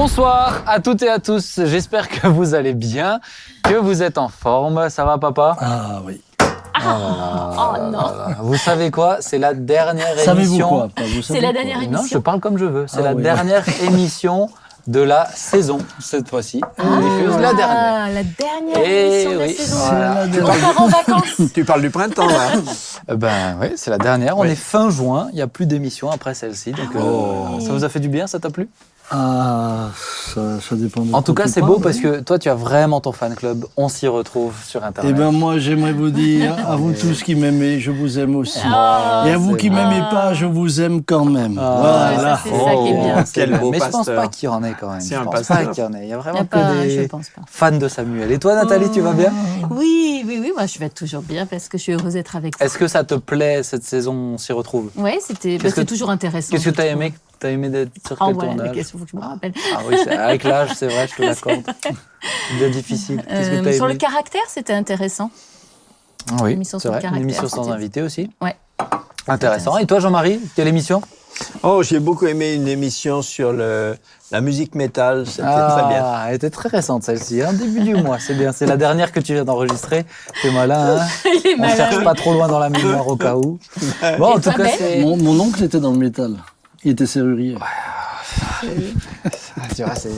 Bonsoir à toutes et à tous. J'espère que vous allez bien, que vous êtes en forme. Ça va, papa? Ah oui. Oh non. Vous savez quoi? C'est la dernière Savez-vous émission. C'est la dernière Non, je émission. parle comme je veux. C'est Ah la oui. dernière émission de la saison cette fois-ci. On diffuse la dernière. Ah, la dernière Eh émission de la oui. saison. En vacances. Tu parles du printemps, là Euh, Ben oui, c'est la dernière. On Oui. est fin juin. Il n'y a plus d'émission après celle-ci. Donc, euh, oui. ça vous a fait du bien? Ça t'a plu? Ah, ça, ça dépend de En tout cas, c'est beau parce que toi, tu as vraiment ton fan club. On s'y retrouve sur Eh Internet. bien, moi, j'aimerais vous dire, à vous tous qui m'aimez, je vous aime aussi. Ah, Et à vous qui m'aimez pas, je vous aime quand même. Ah, voilà. c'est ça qui est bien. c'est Quel bien. beau Mais je pense pasteur. pas qu'il y en ait quand même. C'est je pense pasteur. pas qu'il y en ait. Il y a Il y vraiment a que pas, des je pense pas. fans de Samuel. Et toi, Nathalie, tu vas bien? Oui, oui, oui, moi je vais toujours bien parce que je suis heureuse d'être avec vous. Est-ce que ça te plaît cette saison On s'y retrouve? Oui, c'était que- c'est toujours intéressant. Qu'est-ce que tu as aimé? T'as aimé d'être sur Ah quel ouais, la tournage question, faut que je me rappelle. Ah oui, avec l'âge, c'est vrai, je te l'accorde. C'est bien difficile. Qu'est-ce que Euh, sur aimé le caractère, c'était intéressant. Ah Oui, l'émission c'est sur vrai. Une émission sans invité aussi. Ouais. Intéressant. Et toi, Jean-Marie, quelle émission? Oh, j'ai beaucoup aimé une émission sur le, la musique métal. C'était très bien. Ah, elle était très récente celle-ci, hein, début du mois, c'est bien. C'est la dernière que tu viens d'enregistrer. T'es malin, hein Il est On malin. cherche pas trop loin dans la mémoire au cas où. Bon, en tout cas, Ben? Mon, mon oncle était dans le métal. Il était serrurier. Ah, tu vois, c'est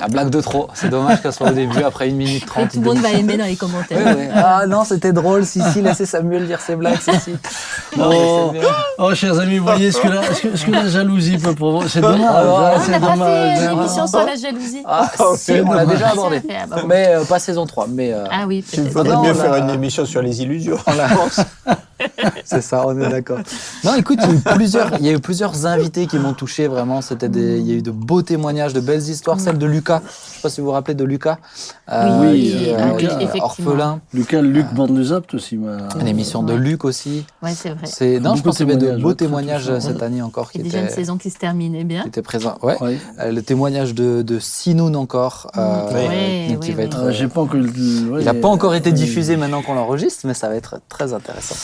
la blague de trop. C'est dommage qu'elle soit au début, après une minute trente. tout le monde va aimer dans les commentaires. Ouais, ouais. Ah non, c'était drôle. Si, si, laissez Samuel dire ses blagues, si, si. Oh, c'est bien. oh, chers amis, vous voyez ce que la, ce que, ce que la jalousie peut provoquer. C'est dommage. Ah, On c'est dommage. fait une hein. émission sur la jalousie. Ah, si, on l'a déjà abordé. Ah. Mais euh, pas saison 3. Mais euh, Ah oui, Il peut-être. faudrait Non, mieux faire une émission sur les illusions. on l'a- c'est ça, on est d'accord. Non, écoute, il y, a eu plusieurs, il y a eu plusieurs invités qui m'ont touché vraiment. C'était des, il y a eu de beaux témoignages, de belles histoires. Celle de Lucas. Je sais pas si vous vous rappelez de Lucas. euh, Oui, qui, oui, qui est effectivement. orphelin. Lucas, Luc Van de Zapt aussi. m'a- Une émission de Ouais. Luc aussi. Ouais, c'est vrai. C'est non, je pense qu'il y avait de de beaux témoignages, ouais, cette année encore qui Il y a déjà une saison qui se terminait bien. qui étaient présents. Ouais. Ouais. Euh, le témoignage de, de Sinoun encore, euh, Oui. qui Oui, va oui, être. Ah, J'ai pas encore. ouais, il n'a pas encore été ouais. diffusé maintenant qu'on l'enregistre, mais ça va être très intéressant.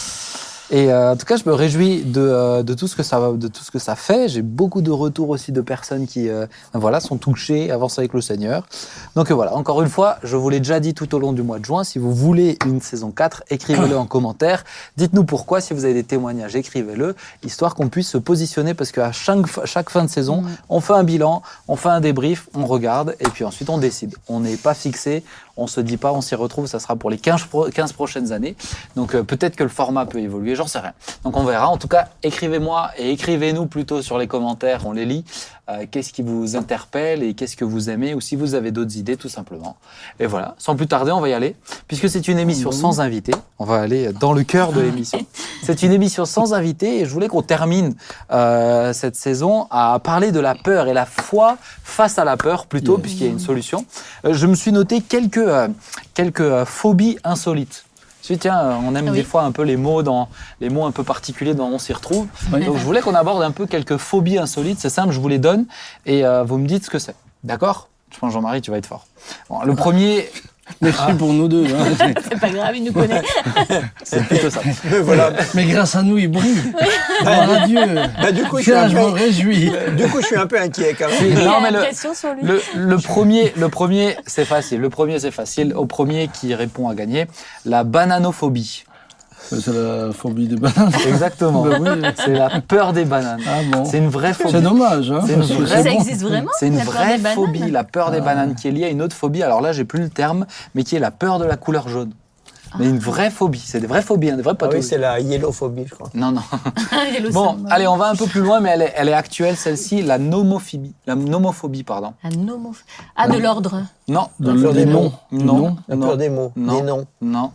Et euh, en tout cas, je me réjouis de, euh, de tout ce que ça de tout ce que ça fait. J'ai beaucoup de retours aussi de personnes qui, euh, voilà, sont touchées, avancent avec le Seigneur. Donc voilà, encore une fois, je vous l'ai déjà dit tout au long du mois de juin. Si vous voulez une saison 4, écrivez-le en commentaire. Dites-nous pourquoi. Si vous avez des témoignages, écrivez-le, histoire qu'on puisse se positionner, parce qu'à chaque, chaque fin de saison, Mm. on fait un bilan, on fait un débrief, on regarde, et puis ensuite on décide. On n'est pas fixé, on se dit pas, on s'y retrouve, ça sera pour les 15, pro- 15 prochaines années. Donc euh, peut-être que le format peut évoluer, j'en sais rien. Donc on verra. En tout cas, écrivez-moi et écrivez-nous plutôt sur les commentaires, on les lit. Euh, qu'est-ce qui vous interpelle et qu'est-ce que vous aimez, ou si vous avez d'autres idées, tout simplement. Et voilà, sans plus tarder, on va y aller. Puisque c'est une émission sans invité, on va aller dans le cœur de l'émission. C'est une émission sans invité et je voulais qu'on termine euh, cette saison à parler de la peur et la foi face à la peur plutôt, puisqu'il y a une solution. Euh, je me suis noté quelques, quelques phobies insolites. Dit, tiens, euh, on aime Ah oui. des fois un peu les mots, dans, les mots un peu particuliers dont on s'y retrouve. Oui. Donc je voulais qu'on aborde un peu quelques phobies insolites. C'est simple, je vous les donne et euh, vous me dites ce que c'est. D'accord? Je pense Jean-Marie, tu vas être fort. Bon, le premier, Merci pour nous deux. hein. C'est pas grave, il nous connaît. c'est plutôt ça. voilà. Mais grâce à nous, il brille. À Dieu. Bah, du coup, je suis Tiens, un je m'en peu, réjouis. du coup, je suis un peu inquiet quand même. Il Non, a mais une le- sur lui. Le, le premier, le premier, c'est facile. Le premier, c'est facile. Au premier qui répond à gagner, la bananophobie. C'est la phobie des bananes. Exactement. Bah oui. C'est la peur des bananes. Ah bon. C'est une vraie phobie. C'est dommage. Hein, C'est une vraie- Ça existe vraiment C'est une la vraie phobie, la peur des Ah. bananes, qui est liée à une autre phobie. Alors là, j'ai plus le terme, mais qui est la peur de la couleur jaune. Mais une vraie phobie. C'est des vraies phobies, hein, des vraies Ah oui, c'est la yellophobie, je crois. non, non. Bon, allez, on va un peu plus loin, mais elle est, elle est actuelle, celle-ci, la nomophobie. La nomophobie, pardon. Un homo- Ah, de l'ordre. Non, De- peur des noms. non, Non. La peur des mots, Non. des noms, non,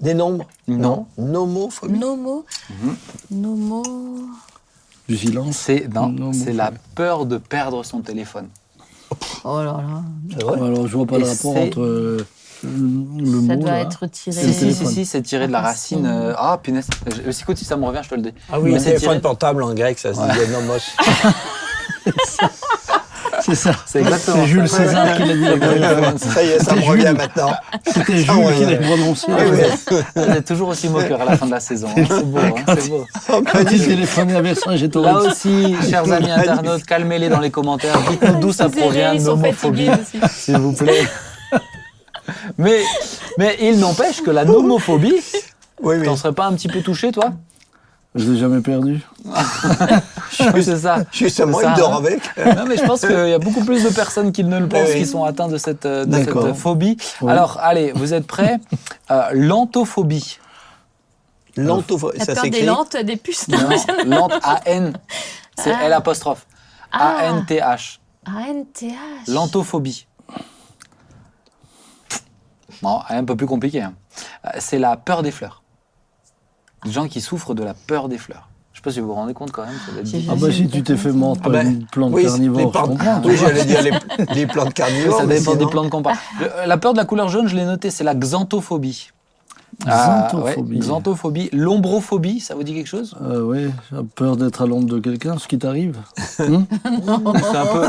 des nombres. non. Nomophobie. Nomo. Mhm. Nomo. Du silence. C'est non, la peur de perdre son téléphone. Oh là là. Vrai Alors, je vois pas Et le rapport entre euh, le Ça mot. doit là. être tiré. Si, si, si, c'est tiré de la racine. euh, Ah, punaise. Je- Si, écoute, si ça me revient, je te le dis. Ah oui, Mais le c'est téléphone tiré- portable en grec, ça se disait nomos. C'est ça. C'est exactement C'est Jules ça. César qui l'a dit la première fois. Ça y est, ça me revient maintenant. C'était Ça, Jules ouais, qui l'a prononcé. Vous êtes toujours aussi moqueur à la fin de la saison. hein. C'est beau, hein, c'est beau. À Vercingétorix. Là aussi, chers amis internautes, calmez-les dans les commentaires. Dites-nous d'où ça provient, l'homophobie, s'il vous plaît. Mais, mais il n'empêche que la nomophobie, Oui, oui. t'en serais pas un petit peu touché, toi? Je l'ai jamais perdu. Oui, c'est ça. Justement, il dort avec. Non, mais je pense qu'il y a beaucoup plus de personnes qui ne le pensent Oui, qui sont atteints de cette, de cette D'accord. phobie. Oui. Alors, allez, vous êtes prêts Euh, L'antophobie. L'antophobie, La ça peur des s'écrit. lentes, des puces. Non, Lante, A-N. C'est Ah. L apostrophe. A-N-T-H. ANTH. L'antophobie. Bon, un peu plus compliqué. hein. Euh, C'est la peur des fleurs. Des gens qui souffrent de la peur des fleurs. Je sais pas si vous vous rendez compte quand même. ça. Ah bah si tu t'es fait mordre par Ah ben, une plante Oui, les carnivore, je comprends. Oui, j'allais dire les, les plantes carnivores. Ça dépend des plantes qu'on parle. Le- La peur de la couleur jaune, je l'ai noté, c'est la xanthophobie. Ah, ouais, Xanthophobie. xanthophobie. L'ombrophobie, ça vous dit quelque chose? Euh, oui, j'ai peur d'être à l'ombre de quelqu'un, ce qui t'arrive. C'est un peu.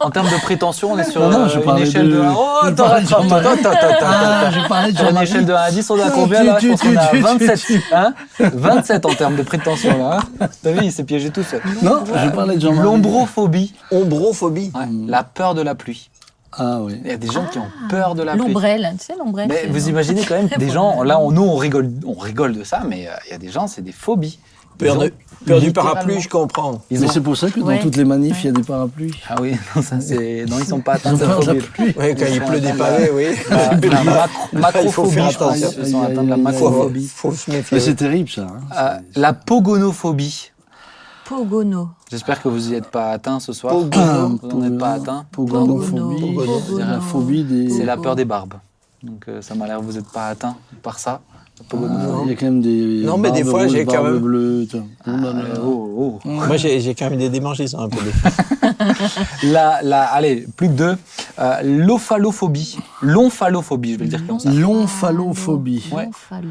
En termes de prétention, on est sur Non, non, euh, je une parlais échelle de. de- Oh, je attends, parlais attends, Jean-Marie. attends, attends, Ah, j'ai parlé de Sur une échelle de 1 à 10, on est à Ah, combien là? Je pense qu'on tu- 27. tu- Hein? 27 en termes de prétention là. hein? T'as vu, il s'est piégé tout seul. Non, je parlais de Jean-Marie. L'ombrophobie, Ombrophobie. la peur de la pluie. Ah oui. Il y a des gens qui ont peur de la pluie. L'ombrelle, tu sais, l'ombrelle. Mais vous imaginez quand même des gens, là on, nous on rigole, on rigole de ça, mais euh, il y a des gens, c'est des phobies. Peur, de- peur du parapluie, je comprends. Ils Mais ont- c'est pour ça que dans Ouais. toutes les manifs, il y a des parapluies. Ah oui, non, ça c'est. Non, ils sont pas atteints de la phobie. pluie. Oui, quand il pleut des pavés, oui. Macro- Il faut macrophobie, faire je pense. attention. Ils sont atteints de la macrophobie. faut se méfier. Mais c'est terrible ça. hein. Euh, la pogonophobie. Pogono. J'espère que vous n'y êtes pas atteint ce soir. Pogono. Vous n'en êtes pas atteint. Pogonophobie, Pogono. c'est la phobie des. C'est la peur des barbes. Donc euh, ça m'a l'air que vous n'êtes pas atteint par ça. Pogonophobie. Il y a quand même des. Non, mais des fois, j'ai quand même- tu vois. Oh oh, oh. Moi, j'ai j'ai quand même des démangeaisons un peu. La, la, allez, plus que deux. Euh, L'ophalophobie. L'omphalophobie, je vais le dire comme ça. L'omphalophobie. Ouais.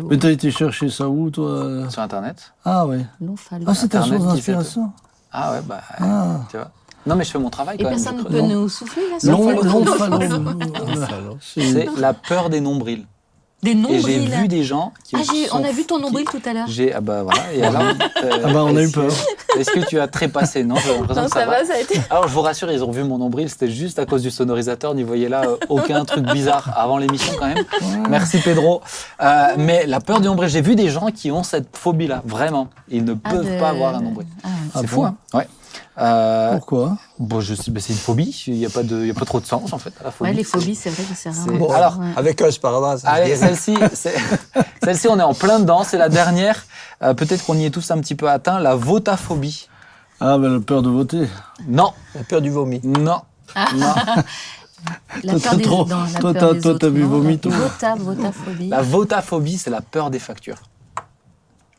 Mais t'as été chercher ça où, toi Sur Internet. Ah ouais. Ah, c'est ta source d'inspiration Ah ouais, bah, Ah. tu vois. Non, mais je fais mon travail Et quand même. personne ne peut nous souffler là. C'est la peur des nombrils. Des Et j'ai nombrils. vu des gens qui Ah, on a vu ton qui- nombril tout à l'heure. J'ai ah bah voilà et alors euh, Ah bah, on a eu peur. Est-ce que tu as trépassé? Non, j'ai l'impression Non, que ça, ça va. va, ça a été. Alors je vous rassure, ils ont vu mon nombril, c'était juste à cause du sonorisateur, n'y voyez là euh, aucun truc bizarre avant l'émission quand même. Merci Pedro. Euh, mais la peur du nombril, j'ai vu des gens qui ont cette phobie-là, vraiment. Ils ne Ah, peuvent de- pas avoir un nombril. Ah, C'est Ah fou, bon? hein Ouais. Euh, Pourquoi? bon, je sais, bah, c'est une phobie. Il n'y a pas de, il y a pas trop de sens en fait à la phobie. Ouais, les phobies, c'est vrai que c'est rare. Bon, Alors, Ouais. Avec un sparadrap, ça Allez, celle-ci, c'est- celle-ci, on est en plein dedans. C'est la dernière. Euh, Peut-être qu'on y est tous un petit peu atteint. La votaphobie. Ah, ben la peur de voter. Non, La peur du vomi. non, non. La Toi, peur t'as des, trop- non, la toi, peur t'as- des toi, autres, vu. Vomito. Vota, votaphobie. La votaphobie, c'est la peur des factures.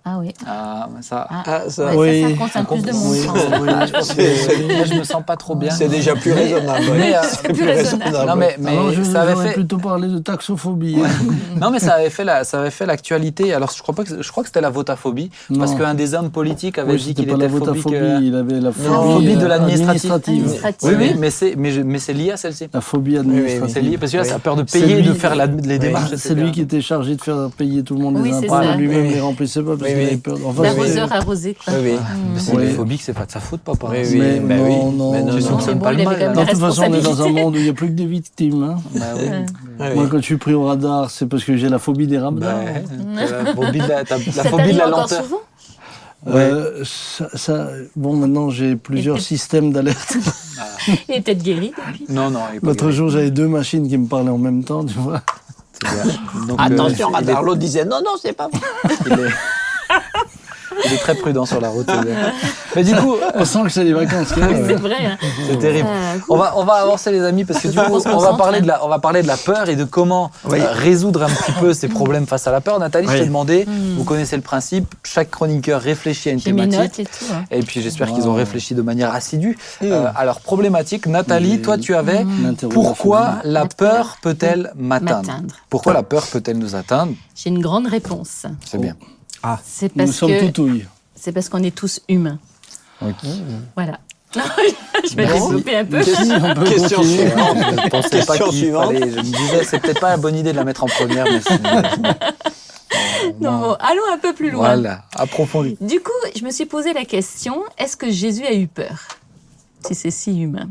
Ah oui. Ah, mais ça. Ah, Ah, ça- ouais, Oui. ça, ça concerne plus de monde. oui, je pense. oui. Je pense que C'est- moi, je me sens pas trop bien. C'est déjà plus raisonnable. mais, euh, C'est plus raisonnable. Non, mais, mais Alors, je, ça avait fait. plutôt parlé de taxophobie. Non, mais ça avait fait la, ça avait fait l'actualité. Alors, je crois pas que, je crois que c'était la votaphobie, parce qu'un des hommes politiques avait Oui, dit qu'il pas était la phobique. votaphobie, euh, il avait la phobie, phobie de euh, l'administratif. administrative. Administrative. Oui, oui, mais c'est, mais, je- mais c'est lié à celle-ci. La phobie oui, administrative. C'est lié parce que là, ça a peur de payer, de faire les démarches. C'est lui qui était chargé de faire payer tout le monde les impôts. Lui-même, oui. remplissait pas Oui, oui. peur. Enfin, L'arroseur arrosé, quoi. Oui, oui. Mais c'est Oui. une phobie que c'est pas de sa faute, papa. Oui, oui. Mais bah non, oui. non, Mais non, non. Mais bon, pas il le avait mal. quand même. De toute façon, on est dans un monde où il n'y a plus que des victimes. hein. Bah oui. Ah oui. Moi, quand je suis pris au radar, c'est parce que j'ai la phobie des Bah, t'as la phobie de la, phobie de la lenteur. souvent Euh, ça, ça- bon, maintenant, j'ai plusieurs systèmes d'alerte. Il est peut-être guéri depuis. Non, non, il est pas L'autre jour, j'avais deux machines qui me parlaient en même temps, tu vois. C'est bien. Donc, euh, Attention, il radar. L'autre disait non, non, c'est pas vrai. Il est- très prudent sur la route. Mais du coup, On sent que c'est les vacances. C'est vrai. hein. c'est terrible. Euh, On va, on va avancer les amis parce que du coup, On va, parler de hein. la, on va parler de la peur et de comment Oui. euh, résoudre un petit peu ces problèmes face à la peur. Nathalie, je t'ai demandé, Hmm. vous connaissez le principe, chaque chroniqueur réfléchit à une thématique. notes et tout. hein. Et puis j'espère qu'ils ont réfléchi de manière assidue. Hmm. Euh, alors, problématique, Nathalie, toi tu avais L'interrogaphobie. pourquoi la peur peut-elle m'atteindre? M'atteindre. Pourquoi la peur peut-elle nous atteindre? J'ai une grande réponse. C'est bien. C'est Nous parce sommes que c'est parce qu'on est tous humains. Oui. Voilà. Je vais Non. développer un peu. Si, on peut Question continuer. suivante. Je ne pensais pas Question qu'il suivante. fallait. Je me disais, c'est peut-être pas la bonne idée de la mettre en première, mais c'est. Non, bon, allons un peu plus loin. Voilà, approfondi. Du coup, je me suis posé la question est-ce que Jésus a eu peur Si c'est si humain?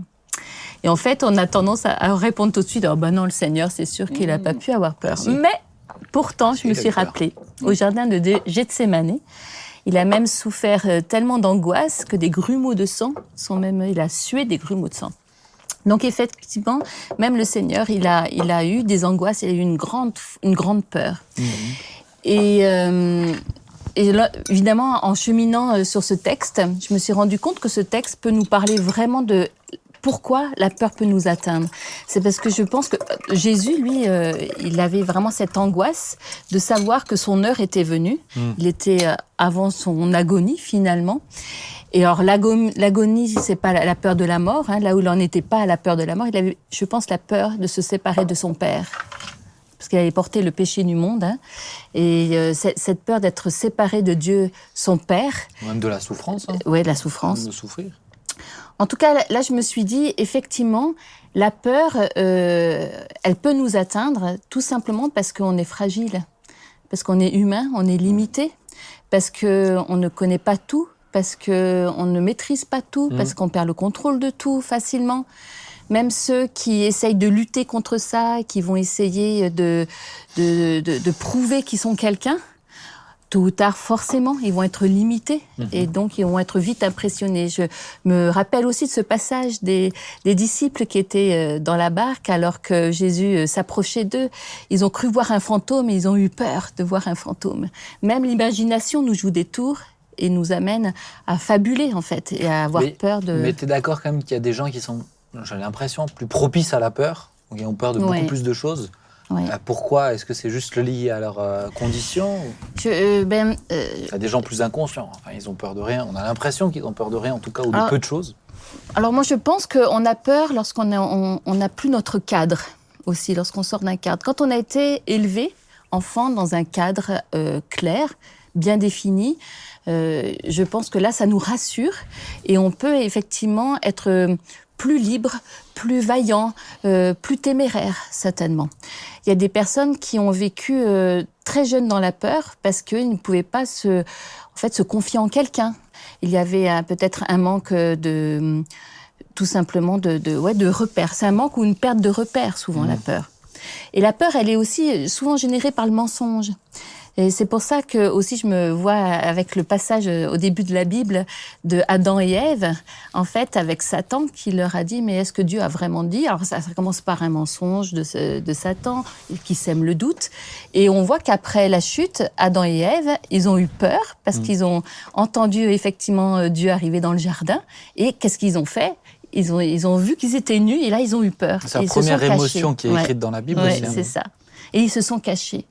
Et en fait, on a tendance à, répondre tout de suite oh ben non, le Seigneur, c'est sûr qu'il n'a pas pu avoir peur. Si. Mais pourtant, je me suis rappelé au jardin de Gethsémane. Il a même souffert euh, tellement d'angoisse que des grumeaux de sang sont même. Il a sué des grumeaux de sang. Donc effectivement, même le Seigneur, il a, il a eu des angoisses, il a eu une grande, une grande peur. Et, euh, et là, évidemment, en cheminant euh, sur ce texte, je me suis rendu compte que ce texte peut nous parler vraiment de pourquoi la peur peut nous atteindre. C'est parce que je pense que euh, Jésus, lui, euh, il avait vraiment cette angoisse de savoir que son heure était venue. Il était euh, avant son agonie finalement. Et alors l'ago- l'agonie, c'est pas la, peur de la mort. hein. là où il n'en était pas à la peur de la mort, il avait, je pense, la peur de se séparer de son père parce qu'il avait porté le péché du monde. hein. Et euh, cette peur d'être séparé de Dieu, son Père, Même de la souffrance. Hein. ouais, la souffrance. De souffrir. En tout cas, là- je me suis dit, effectivement, la peur, euh, elle peut nous atteindre tout simplement parce qu'on est fragile, parce qu'on est humain, on est limité, parce qu'on ne connaît pas tout, parce qu'on ne maîtrise pas tout, parce qu'on perd le contrôle de tout facilement. Même ceux qui essayent de lutter contre ça, qui vont essayer de, de, de- de prouver qu'ils sont quelqu'un, tôt ou tard, forcément, ils vont être limités et donc ils vont être vite impressionnés. Je me rappelle aussi de ce passage des, des disciples qui étaient euh, dans la barque alors que Jésus euh, s'approchait d'eux. Ils ont cru voir un fantôme et ils ont eu peur de voir un fantôme. Même l'imagination nous joue des tours et nous amène à fabuler en fait et à avoir Mais- peur de... Mais tu es d'accord quand même qu'il y a des gens qui sont, j'ai l'impression, plus propices à la peur, qui ont peur de Ouais. beaucoup plus de choses? Euh, Pourquoi? Est-ce que c'est juste lié à leurs euh, conditions Je, euh, ben, euh, Il y a des gens plus inconscients. Enfin, ils ont peur de rien. On a l'impression qu'ils ont peur de rien, en tout cas, ou de peu de choses. Alors moi, je pense qu'on a peur lorsqu'on n'a on, on n'a plus notre cadre aussi, lorsqu'on sort d'un cadre. Quand on a été élevé, enfant, dans un cadre clair, bien défini, je pense que là, ça nous rassure et on peut effectivement être plus libre, plus vaillant, euh, plus téméraire, certainement. Il y a des personnes qui ont vécu euh, très jeunes dans la peur parce qu'ils ne pouvaient pas se, en fait, se confier en quelqu'un. Il y avait euh, peut-être un manque de, tout simplement de, de, ouais, de repères. C'est un manque ou une perte de repères, souvent, la peur. Et la peur, elle est aussi souvent générée par le mensonge. Et c'est pour ça que aussi je me vois avec le passage au début de la Bible de Adam et Ève, en fait, avec Satan qui leur a dit mais est-ce que Dieu a vraiment dit? Alors ça, ça commence par un mensonge de, ce- de Satan qui sème le doute, et on voit qu'après la chute, Adam et Ève, ils ont eu peur parce qu'ils ont entendu effectivement euh, Dieu arriver dans le jardin, et qu'est-ce qu'ils ont fait? Ils ont, ils ont vu qu'ils étaient nus et là ils ont eu peur. C'est la première sont cachés. émotion qui est Ouais. écrite dans la Bible aussi. hein. c'est ça. Et ils se sont cachés.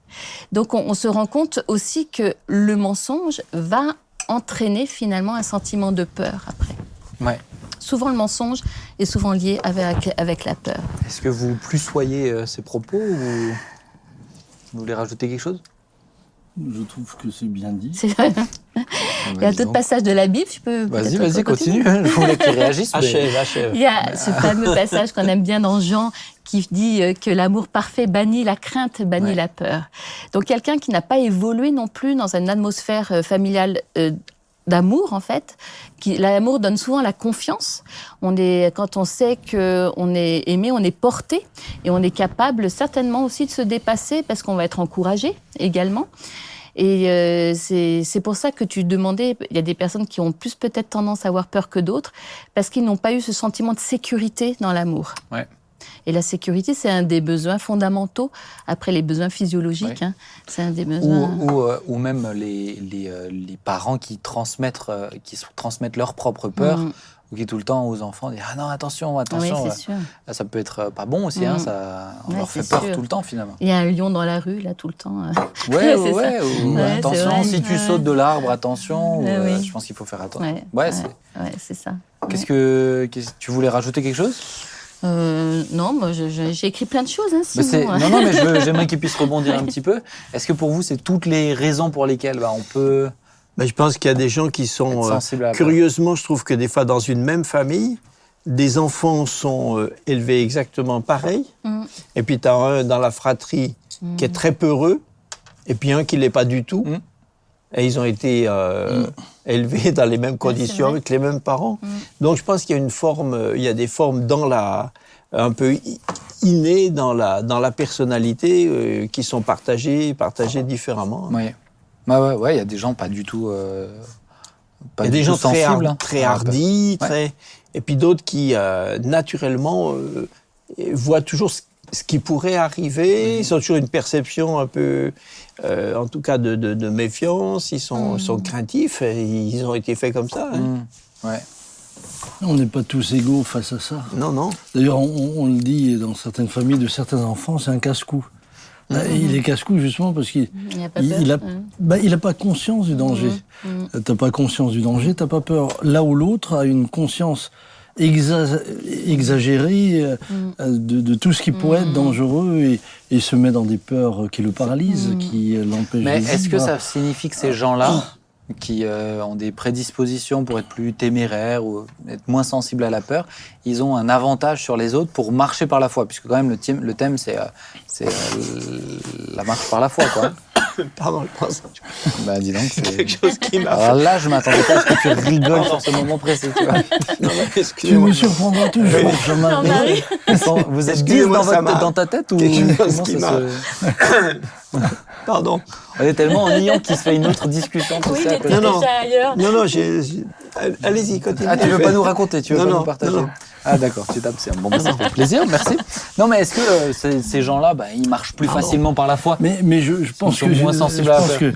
Donc on, on se rend compte aussi que le mensonge va entraîner finalement un sentiment de peur après. Ouais. Souvent le mensonge est souvent lié avec, avec la peur. Est-ce que vous plus soyez euh, ces propos ou vous voulez rajouter quelque chose? Je trouve que c'est bien dit. C'est vrai. Il y a d'autres passages de la Bible, je peux Vas-y, vas-y, continue. hein. Je voulais qu'ils réagissent. mais- Achève, achève. Il y a ce fameux passage qu'on aime bien dans Jean qui dit euh, que l'amour parfait bannit la crainte, bannit Ouais. la peur. Donc quelqu'un qui n'a pas évolué non plus dans une atmosphère euh, familiale euh, d'amour en fait, qui l'amour donne souvent la confiance. On est quand on sait que on est aimé, on est porté et on est capable certainement aussi de se dépasser parce qu'on va être encouragé également. Et euh, c'est pour ça que tu demandais, il y a des personnes qui ont plus peut-être tendance à avoir peur que d'autres, parce qu'ils n'ont pas eu ce sentiment de sécurité dans l'amour. Ouais. Et la sécurité, c'est un des besoins fondamentaux, après les besoins physiologiques, Ouais. hein. c'est un des besoins... ou, euh, ou même les, les, euh, les parents qui transmettent, qui transmettent leur propre peur, Mm. Ou qui tout le temps aux enfants disent Ah non, attention, attention. euh, sûr. là, ça peut être euh, pas bon aussi, hein, Mm. ça, on Ouais, leur fait peur sûr. tout le temps finalement. Il y a un lion dans la rue, là, tout le temps. euh. Ouais, ouais, ça. ou Ouais, attention, si tu Ouais. sautes de l'arbre, attention. ou, Ouais, oui. Je pense qu'il faut faire attention. Ouais, Ouais, ouais, c'est- ouais, ça. Qu'est-ce que tu voulais rajouter quelque chose? Euh, non, moi, j'ai écrit plein de choses, hein, sinon. Non, non, mais j'aimerais qu'il puisse rebondir un petit peu. Est-ce que pour vous, c'est toutes les raisons pour lesquelles bah, on peut Mais je pense qu'il y a des gens qui sont euh, curieusement, je trouve que des fois dans une même famille, des enfants sont euh, élevés exactement pareil, Mm. et puis tu as un dans la fratrie qui est très peureux, et puis un qui l'est pas du tout. Mm. Et ils ont été euh, élevés dans les mêmes conditions, avec les mêmes parents. Donc je pense qu'il y a une forme, il y a des formes dans la, un peu innées dans la, dans la personnalité euh, qui sont partagées, partagées différemment. Oui. Bah ouais, ouais, il y a des gens pas du tout. euh, pas Il y a du des tout gens très, sensibles. hein. très Ah, hardis, Ouais. très... et puis d'autres qui, euh, naturellement, euh, voient toujours ce, ce qui pourrait arriver. Mhm. Ils ont toujours une perception un peu, euh, en tout cas, de, de- de méfiance. Ils sont, Mhm. sont craintifs et ils ont été faits comme ça. hein. Mm. Ouais. On n'est pas tous égaux face à ça. Non, non. D'ailleurs, on, on le dit dans certaines familles de certains enfants, c'est un casse-cou. Euh, Il est casse-cou justement parce qu'il Il n'y a pas il, peur. il a, bah, il a pas conscience du danger. Mhm. Euh, T'as pas conscience du danger, t'as pas peur. Là où l'autre a une conscience exa- exagérée euh, euh, de, de tout ce qui pourrait être dangereux et, et se met dans des peurs qui le paralysent, qui l'empêchent Mais est-ce que ça signifie que ces gens-là, qui euh, ont des prédispositions pour être plus téméraires ou être moins sensibles à la peur, ils ont un avantage sur les autres pour marcher par la foi Puisque quand même le thème, le thème c'est euh, c'est, euh, la marche par la foi, quoi. Pardon, je pense à bah dis donc. c'est- quelque chose qui m'a Alors là, je m'attendais pas à ce que tu rigoles sur ce moment précis. Tu vois. Non, mais Tu me surprendras toujours. Ils sont- Vous êtes 10 Excusez-moi, dans, votre- ta tête ou quelque chose comment qui ça m'a- Pardon. On est tellement ennuyant qu'il se fait une autre discussion. tout Oui, ça. Non, non. déjà ailleurs. Non, non, Allez-y, continuez. Ah, tu veux pas nous raconter, tu veux Non, pas non, nous partager non, non. Ah, d'accord, tu tapes, c'est bon, bah, ça fait plaisir, merci. Non, mais est-ce que euh, ces, ces gens-là, bah, ils marchent plus facilement par la foi Mais, mais je, je pense sont que moins sensibles je à la que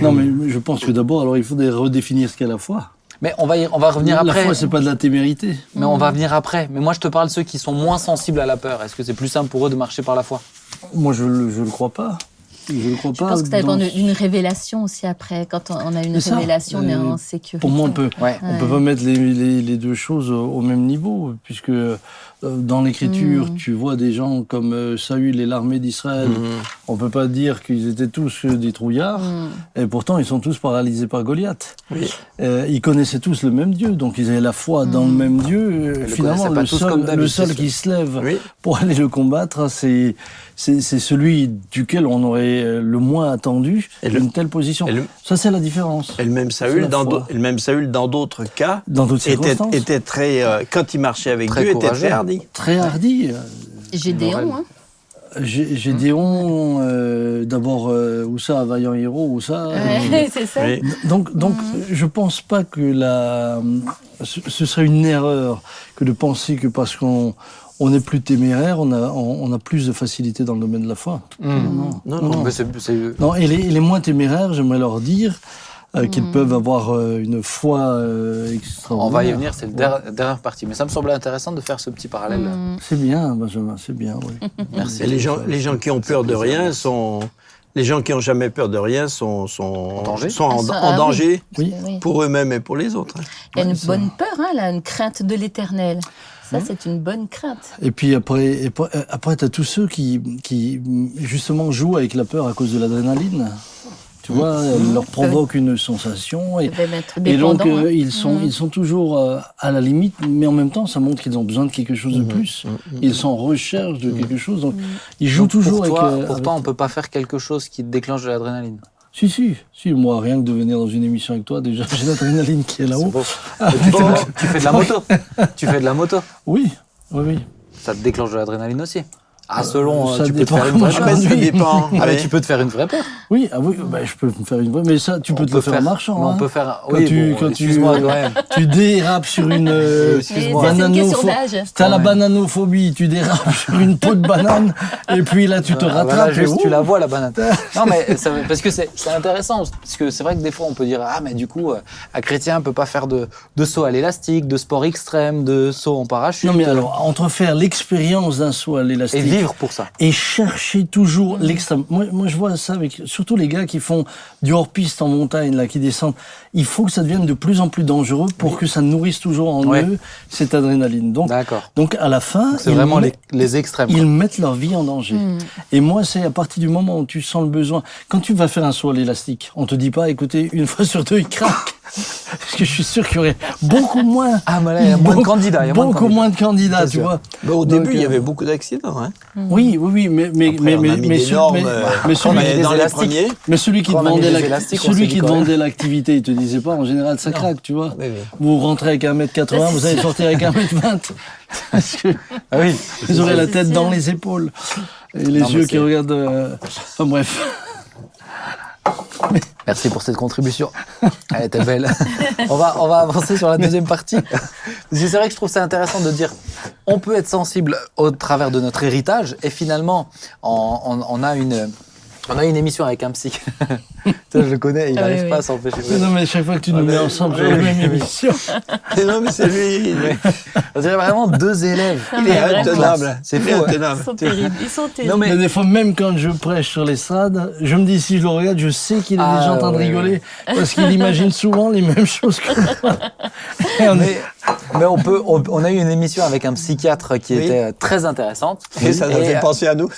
non mais je pense que d'abord alors il faudrait redéfinir ce qu'est la foi. Mais on va, y- on va revenir la après. foi c'est pas de la témérité. Mais on va venir après. Mais moi, je te parle de ceux qui sont moins sensibles à la peur. Est-ce que c'est plus simple pour eux de marcher par la foi? Moi je le je le crois pas. Je le crois Je pas. pense que ça dépend dans- d'une révélation aussi après. Quand on a une ça. révélation, on est Euh, en sécurité. Pour moi on peut Ouais. on peut pas mettre les, les, les deux choses au, même niveau puisque euh, dans l'écriture Mm. tu vois des gens comme euh, Saül et l'armée d'Israël. On peut pas dire qu'ils étaient tous des trouillards Mm. et pourtant ils sont tous paralysés par Goliath. Oui. Euh, ils connaissaient tous le même Dieu, donc ils avaient la foi dans le même Dieu. Le Finalement, le tous seul, comme David, le seul c'est qui se lève Oui. pour aller le combattre, c'est c'est celui duquel on aurait euh, le moins attendu Et le- une telle position. et le- Ça, c'est la différence. Et le même Saül, dans, foi. d'au- et le même Saül, dans d'autres cas, Dans était, était très, euh, quand il marchait avec Très Dieu, était très hardi. très hardi. Euh, Gédéon, hein. Gé- Gédéon, euh, d'abord, euh, où ça, vaillant héros, où ça. euh, Ouais, c'est ça. Oui. Donc, donc je pense pas que la, ce ce serait une erreur que de penser que parce qu'on on est plus téméraire, on a, on, on a plus de facilité dans le domaine de la foi. Non, Non, non. non. Mais c'est- c'est- Non, et les, et les moins téméraires, j'aimerais leur dire euh, Mm. qu'ils peuvent avoir euh, une foi euh, extraordinaire. On va y venir, c'est der- dernière partie. Mais ça me semblait intéressant de faire ce petit parallèle. Mm. C'est bien, Benjamin, c'est bien, oui. Merci. Et les gens, les gens qui ont peur de rien sont. Les gens qui ont jamais peur de rien sont, sont en danger sont en, Ah, en ah danger Oui. Oui. pour eux-mêmes et pour les autres. hein. Il y a une bonne peur, hein, là, une crainte de l'éternel. Ça, c'est une bonne crainte. Et puis après, et après, euh, après tu as tous ceux qui, qui, justement, jouent avec la peur à cause de l'adrénaline. Tu vois, elle leur provoque une sensation. Et, Et donc, dépendants. euh, hein. ils, sont, Mhm. ils sont toujours euh, à la limite, mais en même temps, ça montre qu'ils ont besoin de quelque chose de plus. Ils sont en recherche de quelque chose, donc ils jouent Donc, toujours pour toi, avec... euh, pour toi, avec- on peut pas faire quelque chose qui déclenche de l'adrénaline. Si, si, si, moi, rien que de venir dans une émission avec toi, déjà, j'ai l'adrénaline qui est là-haut. tu fais de la moto? tu fais de la moto? Oui, oui, oui. Ça te déclenche de l'adrénaline aussi? Ah, selon, ça euh, tu peux te dépend faire une vraie je peur. Ah, ben, ça dépend. Ah, mais Oui. tu peux te faire une vraie peur. Oui, ah oui, bah, je peux me faire une vraie, mais ça, tu peux On te le faire en marchant. mais hein. On peut faire. Quand oui, tu- bon, quand tu- excuse-moi même. Tu dérapes sur une... euh, d'âge. T'as la Ouais. bananophobie, tu dérapes sur une peau de banane, et puis là, tu te Ah, rattrapes. voilà, et juste, tu la vois la banane. non mais ça- parce que c'est c'est intéressant parce que c'est vrai que des fois on peut dire ah mais du coup euh, un chrétien peut pas faire de, de saut à l'élastique, de sport extrême, de saut en parachute Non mais alors, entre faire l'expérience d'un saut à l'élastique vivre pour ça. et chercher toujours l'extrême. Moi, moi, je vois ça avec surtout les gars qui font du hors-piste en montagne, là, qui descendent. Il faut que ça devienne de plus en plus dangereux pour que ça nourrisse toujours en Ouais. eux cette adrénaline. Donc, donc à la fin, C'est ils, vraiment les, mettent, les extrêmes. quoi. ils mettent leur vie en danger. Mm. Et moi, c'est à partir du moment où tu sens le besoin. Quand tu vas faire un saut à l'élastique, on te dit pas, écoutez, une fois sur deux, il craque. Parce que je suis sûr qu'il y aurait beaucoup moins. Ah, mais là, il y a moins de candidats. il y a moins de beaucoup candidats. moins de candidats, tu sûr. vois. Bah, au Donc, début, il y euh, avait beaucoup d'accidents. Hein. Oui, oui, oui, mais, mais, Après, mais, mais, mais normes, mais- euh, mais celui, mais dans les premiers. mais qui te Quand on a mis vendait des l'ac- élastiques, on s'est celui qui vendait l'activité, il te disait pas, en général, ça craque, tu vois. Oui, oui. Vous rentrez avec 1m80, vous allez sortir avec 1m20. Parce que Ah oui. vous aurez la tête dans les épaules. Et les mais yeux qui regardent. euh, Enfin bref. Merci pour cette contribution. Elle était belle. on, va, on va avancer sur la deuxième partie. C'est vrai que je trouve ça intéressant de dire on peut être sensible au travers de notre héritage et finalement on- on a une. On a une émission avec un psy. Je le connais, il Ah oui, n'arrive oui. pas à s'empêcher. Non, mais chaque fois que tu nous Ah, mets ensemble sur la même émission. Mais non, mais c'est lui. il- On dirait vraiment deux élèves. Il est intenable. C'est Il est fou, intenable. Ils sont terribles. Ils sont terribles. Non, mais- Mais des fois, même quand je prêche sur l'estrade, je me dis, si je le regarde, je sais qu'il est Ah, déjà en train de rigoler. Parce qu'il imagine souvent les mêmes choses que moi. Et on est- Mais, on, peut, on, on a eu une émission avec un psychiatre qui Oui. était euh, très intéressante. Et ça nous Et, fait euh, penser à nous.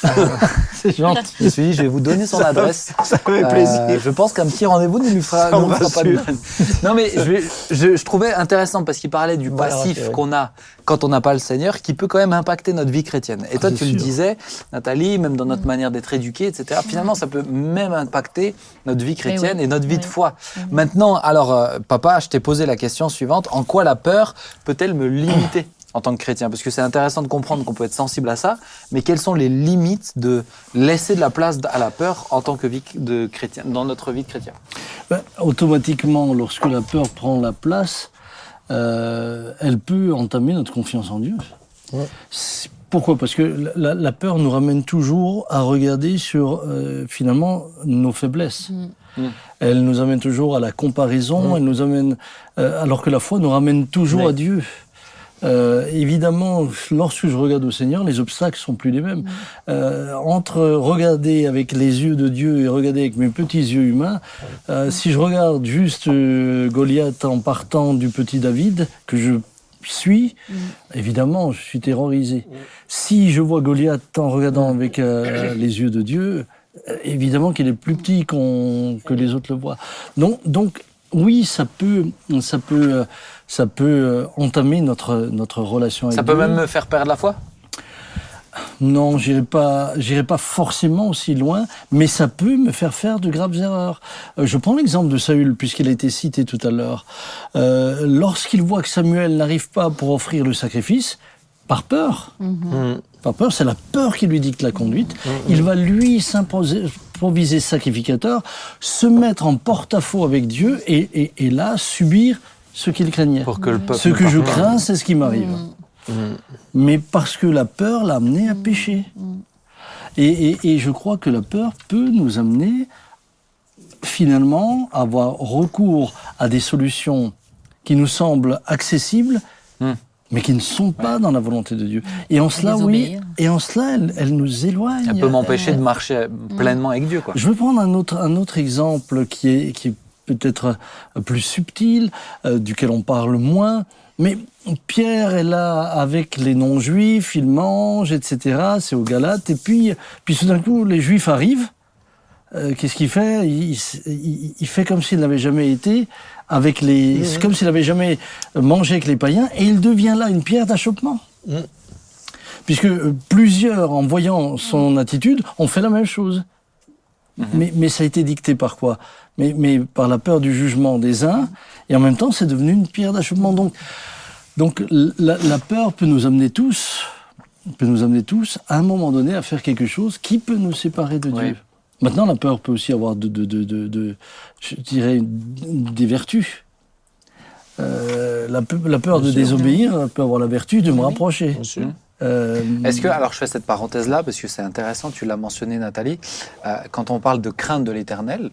C'est gentil. Je me suis dit, je vais vous donner son adresse. Ça fait Euh, plaisir. je pense qu'un petit rendez-vous ne lui fera, Ça ne me lui fera pas de mal. Non, mais je, vais- je, je trouvais intéressant parce qu'il parlait du Voilà, passif qu'on a quand on n'a pas le Seigneur, qui peut quand même impacter notre vie chrétienne. Et toi, c'est tu le disais, Nathalie, même dans notre manière d'être éduqué, etc. Finalement, ça peut même impacter notre vie chrétienne oui. et notre vie de Oui. foi. Maintenant, alors, euh, papa, je t'ai posé la question suivante en quoi la peur peut-elle me limiter? En tant que chrétien Parce que c'est intéressant de comprendre qu'on peut être sensible à ça, mais quelles sont les limites de laisser de la place à la peur en tant que vie de chrétien, dans notre vie de chrétien? Ben, automatiquement, lorsque la peur prend la place, euh, elle peut entamer notre confiance en Dieu. Pourquoi? Parce que la, la peur nous ramène toujours à regarder sur euh, finalement nos faiblesses. Mm. Elle nous amène toujours à la comparaison. Elle nous amène, euh, alors que la foi nous ramène toujours à Dieu. Euh, évidemment, lorsque je regarde au Seigneur, les obstacles sont plus les mêmes. Euh, entre regarder avec les yeux de Dieu et regarder avec mes petits yeux humains, euh, si je regarde juste euh, Goliath en partant du petit David, que je suis, évidemment, je suis terrorisé. Si je vois Goliath en regardant avec euh, les yeux de Dieu, euh, évidemment qu'il est plus petit que les autres le voient. Donc, donc oui, ça peut, ça peut, euh, ça peut euh, entamer notre, notre relation avec Ça peut même me faire perdre la foi? Non, j'irai pas, j'irai pas forcément aussi loin, mais ça peut me faire faire de graves erreurs. Euh, je prends l'exemple de Saül, puisqu'il a été cité tout à l'heure. Euh, Lorsqu'il voit que Samuel n'arrive pas pour offrir le sacrifice, par peur, Mm. par peur, c'est la peur qui lui dicte la conduite. Il va lui s'imposer improviser sacrificateur, se mettre en porte-à-faux avec Dieu et, et- et là subir ce qu'il craignait. pour que le peuple Ce que je crains, c'est ce qui m'arrive. Mais parce que la peur l'a amené à pécher. Et, et- et je crois que la peur peut nous amener finalement à avoir recours à des solutions qui nous semblent accessibles, mais qui ne sont pas dans la volonté de Dieu. Et en cela, oui, et en cela, elle, elle nous éloigne. Elle peut m'empêcher de marcher pleinement avec Dieu. Quoi. Je vais prendre un autre, un autre exemple qui est, qui est peut-être euh, plus subtil, euh, duquel on parle moins. Mais Pierre est là avec les non-juifs, il mange, etc. C'est aux Galates. Et puis, puis tout d'un coup, les juifs arrivent. Euh, Qu'est-ce qu'il fait? Il, il- il fait comme s'il n'avait jamais été avec les. C'est comme s'il n'avait jamais mangé avec les païens. Et il devient là une pierre d'achoppement. Mhm. Puisque plusieurs, en voyant son attitude, ont fait la même chose. Mais, mais ça a été dicté par quoi? Mais, mais par la peur du jugement des uns, et en même temps, c'est devenu une pierre d'achoppement. Donc, donc la, la peur peut nous amener tous, peut nous amener tous, à un moment donné, à faire quelque chose qui peut nous séparer de Oui. Dieu. Maintenant, la peur peut aussi avoir, de, de, de, de, de- je dirais, des vertus. Euh, la, pe- la peur de sûr. désobéir peut avoir la vertu de me rapprocher. Bien sûr. Euh, Est-ce que, alors je fais cette parenthèse-là parce que c'est intéressant, tu l'as mentionné Nathalie, euh, quand on parle de crainte de l'éternel,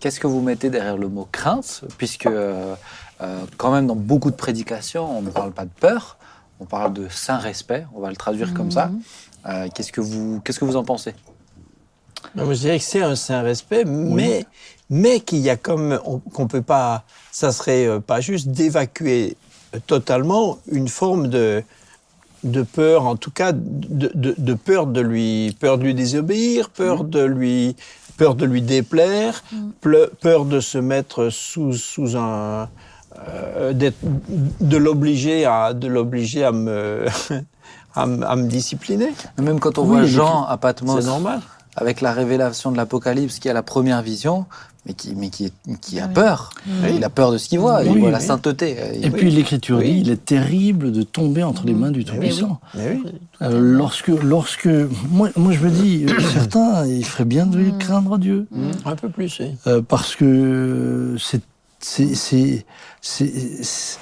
qu'est-ce que vous mettez derrière le mot crainte? Puisque euh, euh, quand même dans beaucoup de prédications, on ne parle pas de peur, on parle de saint respect, on va le traduire comme ça. Euh, qu'est-ce, que vous, qu'est-ce que vous en pensez? Non, je dirais que c'est un saint respect, mais, mais qu'il y a comme on- qu'on peut pas, ça serait pas juste d'évacuer totalement une forme de de peur, en tout cas de, de, de peur de lui, peur de lui désobéir, peur de lui, peur de lui déplaire, Mm. peur de se mettre sous, sous un. euh, d'être- de l'obliger à, de l'obliger à me, à, me- à me discipliner. Même quand on Oui, voit Jean à Patmos, C'est normal. avec la révélation de l'Apocalypse, qui a la première vision, mais qui, mais qui, qui a Oui. peur. Oui. Il a peur de ce qu'il voit. Oui, il voit la sainteté. Et puis l'Écriture Oui. dit, il est terrible de tomber entre les mains du Tout-Puissant. Mais oui. Euh, lorsque, lorsque, moi, moi je me dis, euh, certains, il ferait bien de Mm. craindre Dieu, Un peu plus, oui. Euh, parce que c'est, c'est, c'est, c'est- c'est-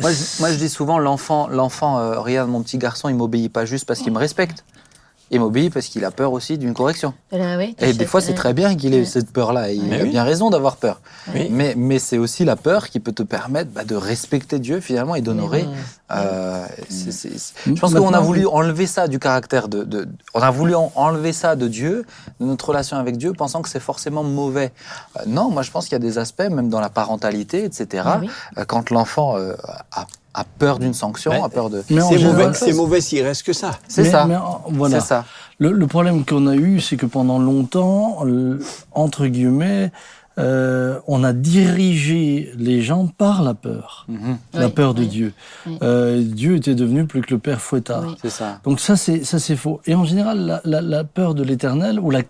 Moi je, moi, je dis souvent, l'enfant, l'enfant, euh, regarde mon petit garçon, il m'obéit pas juste parce qu'il me respecte. Il m'obéit parce qu'il a peur aussi d'une correction. Voilà, oui, Et des fois, c'est très bien qu'il ait Ouais. cette peur-là. Il Mais a oui. bien raison d'avoir peur. Oui. Mais, mais c'est aussi la peur qui peut te permettre bah, de respecter Dieu finalement et d'honorer. euh, Je pense qu'on a voulu enlever ça du caractère de, de- On a voulu en- enlever ça de Dieu, de notre relation avec Dieu, pensant que c'est forcément mauvais. Euh, non, moi je pense qu'il y a des aspects, même dans la parentalité, etc. Ah oui. euh, quand l'enfant euh, a, a peur d'une sanction, Mais- a peur de. Mais C'est mauvais, c'est mauvais s'il reste que ça. C'est ça. mais voilà. C'est ça. Le, le problème qu'on a eu, c'est que pendant longtemps, euh, entre guillemets, euh, on a dirigé les gens par la peur, Mhm, la Oui, peur de oui. Dieu. Oui. Euh, Dieu était devenu plus que le père fouettard. Oui. C'est ça. Donc ça c'est ça c'est faux. Et en général la, la, la peur de l'Éternel ou la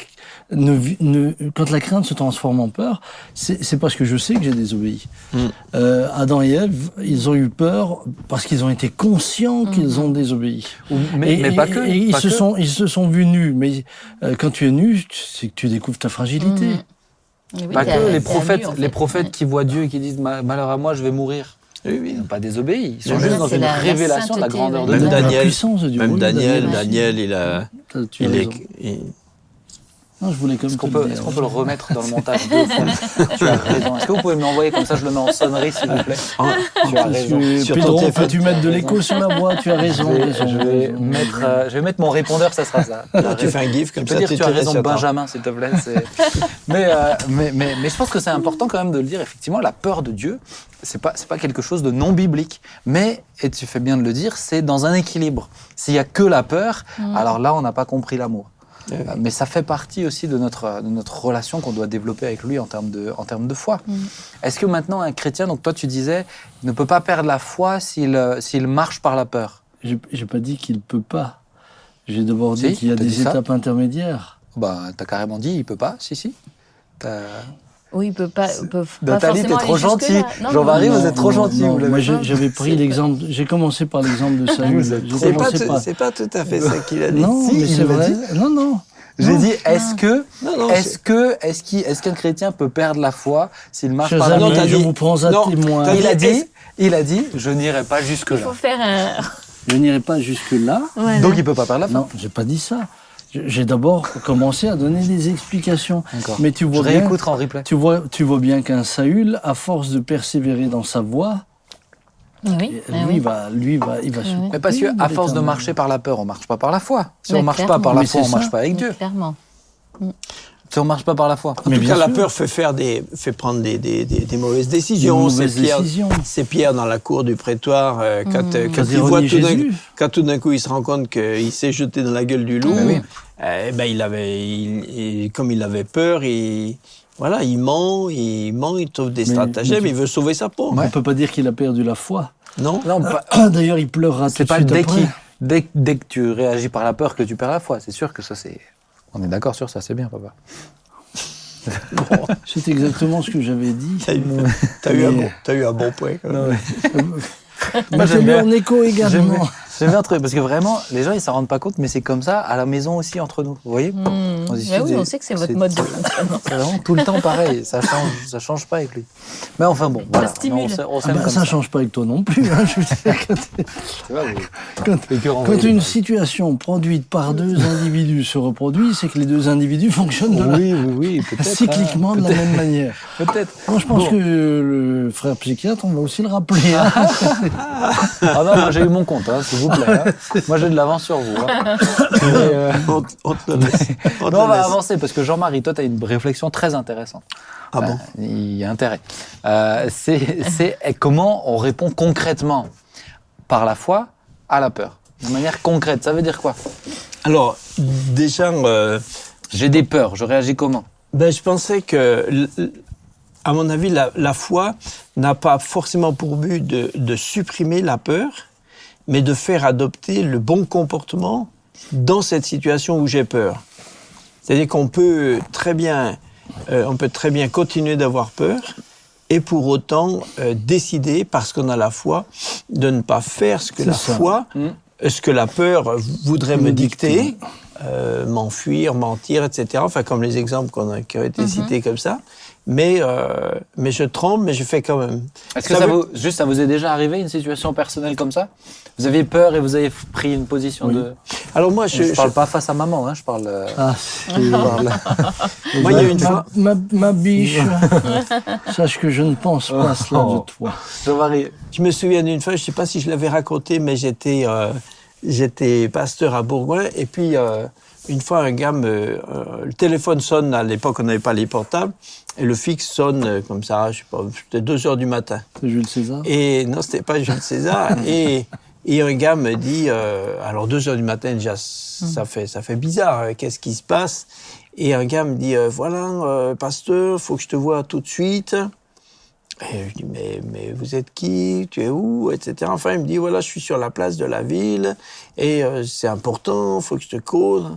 ne, ne- quand la crainte se transforme en peur, c'est c'est parce que je sais que j'ai désobéi. Mm. Euh, Adam et Ève, ils ont eu peur parce qu'ils ont été conscients qu'ils ont désobéi. Ou- Mais, et, mais pas que. et ils pas se que. sont ils se sont vus nus. Mais euh, quand tu es nu, c'est que tu découvres ta fragilité. Oui, Pas que les prophètes, en fait. les prophètes qui voient Dieu et qui disent Ma- malheur à moi, je vais mourir. Oui, oui. Ils n'ont pas désobéi. Ils sont juste dans une la- la révélation de la grandeur de Dieu. La Daniel- puissance de Dieu. Même Daniel, Daniel, Daniel, il a. Il est, il- Non, je voulais comme Est-ce qu'on peut, est-ce qu'on peut le remettre dans le montage deux fois Tu as raison. Est-ce que vous pouvez me l'envoyer comme ça Je le mets en sonnerie, s'il vous plaît. Tu as raison. Sur ton Pedro, téléphone. peux-tu mettre de l'écho sur la voix Tu as Je raison. vais, raison, je vais raison. mettre, euh, je vais mettre mon répondeur, ça sera ça. Là, tu fais un gif Tu comme peux ça. dire tu tu as raison. Benjamin, s'il te plaît. c'est- mais, euh, mais, mais, mais je pense que c'est important quand même de le dire. Effectivement, la peur de Dieu, c'est pas, c'est pas quelque chose de non biblique. Mais, et tu fais bien de le dire, c'est dans un équilibre. S'il y a que la peur, alors là, on n'a pas compris l'amour. Oui. Euh, Mais ça fait partie aussi de notre, de notre relation qu'on doit développer avec lui en termes de, en termes de foi. Mm. Est-ce que maintenant un chrétien, donc toi tu disais, ne peut pas perdre la foi s'il euh, s'il marche par la peur? J'ai j'ai pas dit qu'il peut pas. J'ai d'abord Si, dit qu'il y a des étapes intermédiaires. Bah, t'as carrément dit, il peut pas, si, si. Oui, il peut pas. il peut pas Nathalie, t'es trop aller jusque-là. gentil. Non, Jean-Marie, vous êtes trop gentil, Non, vous moi, j'avais pris l'exemple. J'ai commencé par l'exemple de Saül. C'est pas, c'est pas tout à fait ça qu'il a dit. Non, Si, mais il c'est vrai. dit. Non, non. J'ai dit, est-ce que, est-ce que, est-ce qu'il- est-ce qu'un chrétien peut perdre la foi s'il marche Chers par la je vous prends à témoin. Il a dit, il a dit, je n'irai pas jusque Il là. faut faire un. Je n'irai pas jusque-là. Voilà. Donc il peut pas perdre la foi. Non, j'ai pas dit ça. J'ai d'abord commencé à donner des explications. D'accord. Mais tu Je vois bien, en replay. tu vois, tu vois bien qu'un Saül, à force de persévérer dans sa voie, Oui, lui ah oui. va, lui va, il va se oui. Mais parce que couper à force de marcher par la peur, on marche pas par la foi. Si Mais on marche pas par la Mais foi, on marche pas avec Dieu. Clairement. Si on marche pas par la foi. En Mais tout la peur fait faire des, fait prendre des, des, des, des mauvaises décisions. mauvaises C'est Pierre, décisions. c'est Pierre dans la cour du prétoire euh, quand, euh, quand Quand il voit tout quand tout d'un coup il se rend compte qu'il s'est jeté dans la gueule du loup. Ben oui. euh, ben il avait, il- comme il avait peur, il, voilà, il ment, il ment, il trouve des Mais- stratagèmes, mais- il veut sauver sa peau. On peut pas dire qu'il a perdu la foi. Non. Non, pas- D'ailleurs, il pleurera tout c'est de pas suite dès, après. dès que tu réagis par la peur que tu perds la foi. C'est sûr que ça c'est. On est d'accord sur ça, c'est bien, papa. C'est exactement ce que j'avais dit. T'as eu, t'as eu, un bon, t'as eu un bon point. Quand même. Moi, j'ai bien- en écho également. J'aime bien trouver, parce que vraiment, les gens ils s'en rendent pas compte, mais c'est comme ça à la maison aussi entre nous. Vous voyez Mmh. On Mais oui, des- on sait que c'est votre mode de fonctionnement. C'est vraiment tout le temps pareil. Ça change, ça change pas avec lui. Mais enfin bon, voilà. stimule. On on Ah bah, ça ça. change pas avec toi non plus. hein, je veux dire, quand- oui. quand, quand une situation produite par deux individus se reproduit, c'est que les deux individus fonctionnent de la- Oui, oui, oui, peut-être. cycliquement de la même manière. hein. Peut-être. Moi, je pense Bon. que le frère psychiatre, on va aussi le rappeler. hein. Ah non, moi j'ai eu mon compte, hein, vous plaît. hein. Moi j'ai de l'avance sur vous. hein. Euh, On, on te le laisse. On te non, on le va laisse. avancer parce que Jean-Marie, toi, tu as une réflexion très intéressante. Ah bon Il y a intérêt. Euh, c'est comment on répond concrètement par la foi à la peur. De manière concrète, ça veut dire quoi? Alors, déjà, euh, J'ai des peurs, je réagis comment? Ben, je pensais que, à mon avis, la, la foi n'a pas forcément pour but de, de supprimer la peur, mais de faire adopter le bon comportement dans cette situation où j'ai peur. C'est-à-dire qu'on peut très bien, euh, on peut très bien continuer d'avoir peur et pour autant euh, décider, parce qu'on a la foi, de ne pas faire ce que la ça. foi, euh, ce que la peur voudrait me Me dicter, dicter. euh, m'enfuir, mentir, etc. Enfin, comme les exemples qu'on a, qui ont été cités comme ça. Mais, euh, mais je tremble, mais je fais quand même. Est-ce que Ça ça, veut- vous, juste, ça vous est déjà arrivé, une situation personnelle comme ça? Vous avez peur et vous avez pris une position Oui. de... Alors moi, Je, je, parle je- pas face à maman, hein, je parle... euh, Ah, c'est- je parle- Moi, il y a une ma, fois- ma, ma biche, sache que je ne pense pas cela de toi. je varie. je me souviens d'une fois, je ne sais pas si je l'avais raconté, mais j'étais euh, j'étais pasteur à Bourgoin. Et puis, euh, une fois, un gars, me, euh, le téléphone sonne, à l'époque, on n'avait pas les portables, et le fixe sonne euh, comme ça, je sais pas, c'était 2 heures du matin. C'est Jules César? Et non, c'était pas Jules César. et, et un gars me dit, euh, alors deux heures du matin déjà, ça fait ça fait bizarre. euh, Qu'est-ce qui se passe? Et un gars me dit, euh, voilà, euh, pasteur, faut que je te vois tout de suite. Et je dis, mais, mais vous êtes qui? Tu es où? Etc. Enfin, il me dit, voilà, je suis sur la place de la ville et euh, c'est important, faut que je te cause.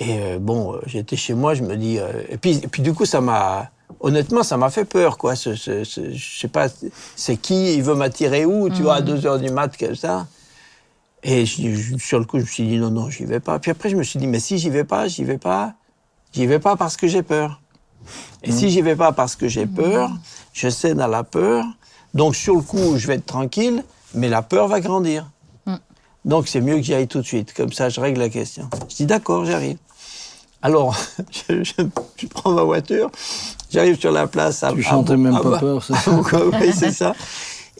Et euh, bon, euh, j'étais chez moi, je me dis. euh, et, puis, et puis du coup, ça m'a. Honnêtement, ça m'a fait peur, quoi. Ce, ce, ce- je sais pas, c'est qui, il veut m'attirer où, tu vois, à 2 heures du mat, comme ça. Et je- je- sur le coup, je me suis dit, non, non, j'y vais pas. Puis après, je me suis dit, mais si j'y vais pas, j'y vais pas. J'y vais pas parce que j'ai peur. Et si j'y vais pas parce que j'ai peur, je cède à la peur. Donc, sur le coup, je vais être tranquille, mais la peur va grandir. Donc, c'est mieux que j'y aille tout de suite. Comme ça, je règle la question. Je dis, d'accord, j'arrive. Alors, je, je- je prends ma voiture, j'arrive sur la place. À, Tu chantais à- même à- pas peur, c'est ça oui, c'est ça.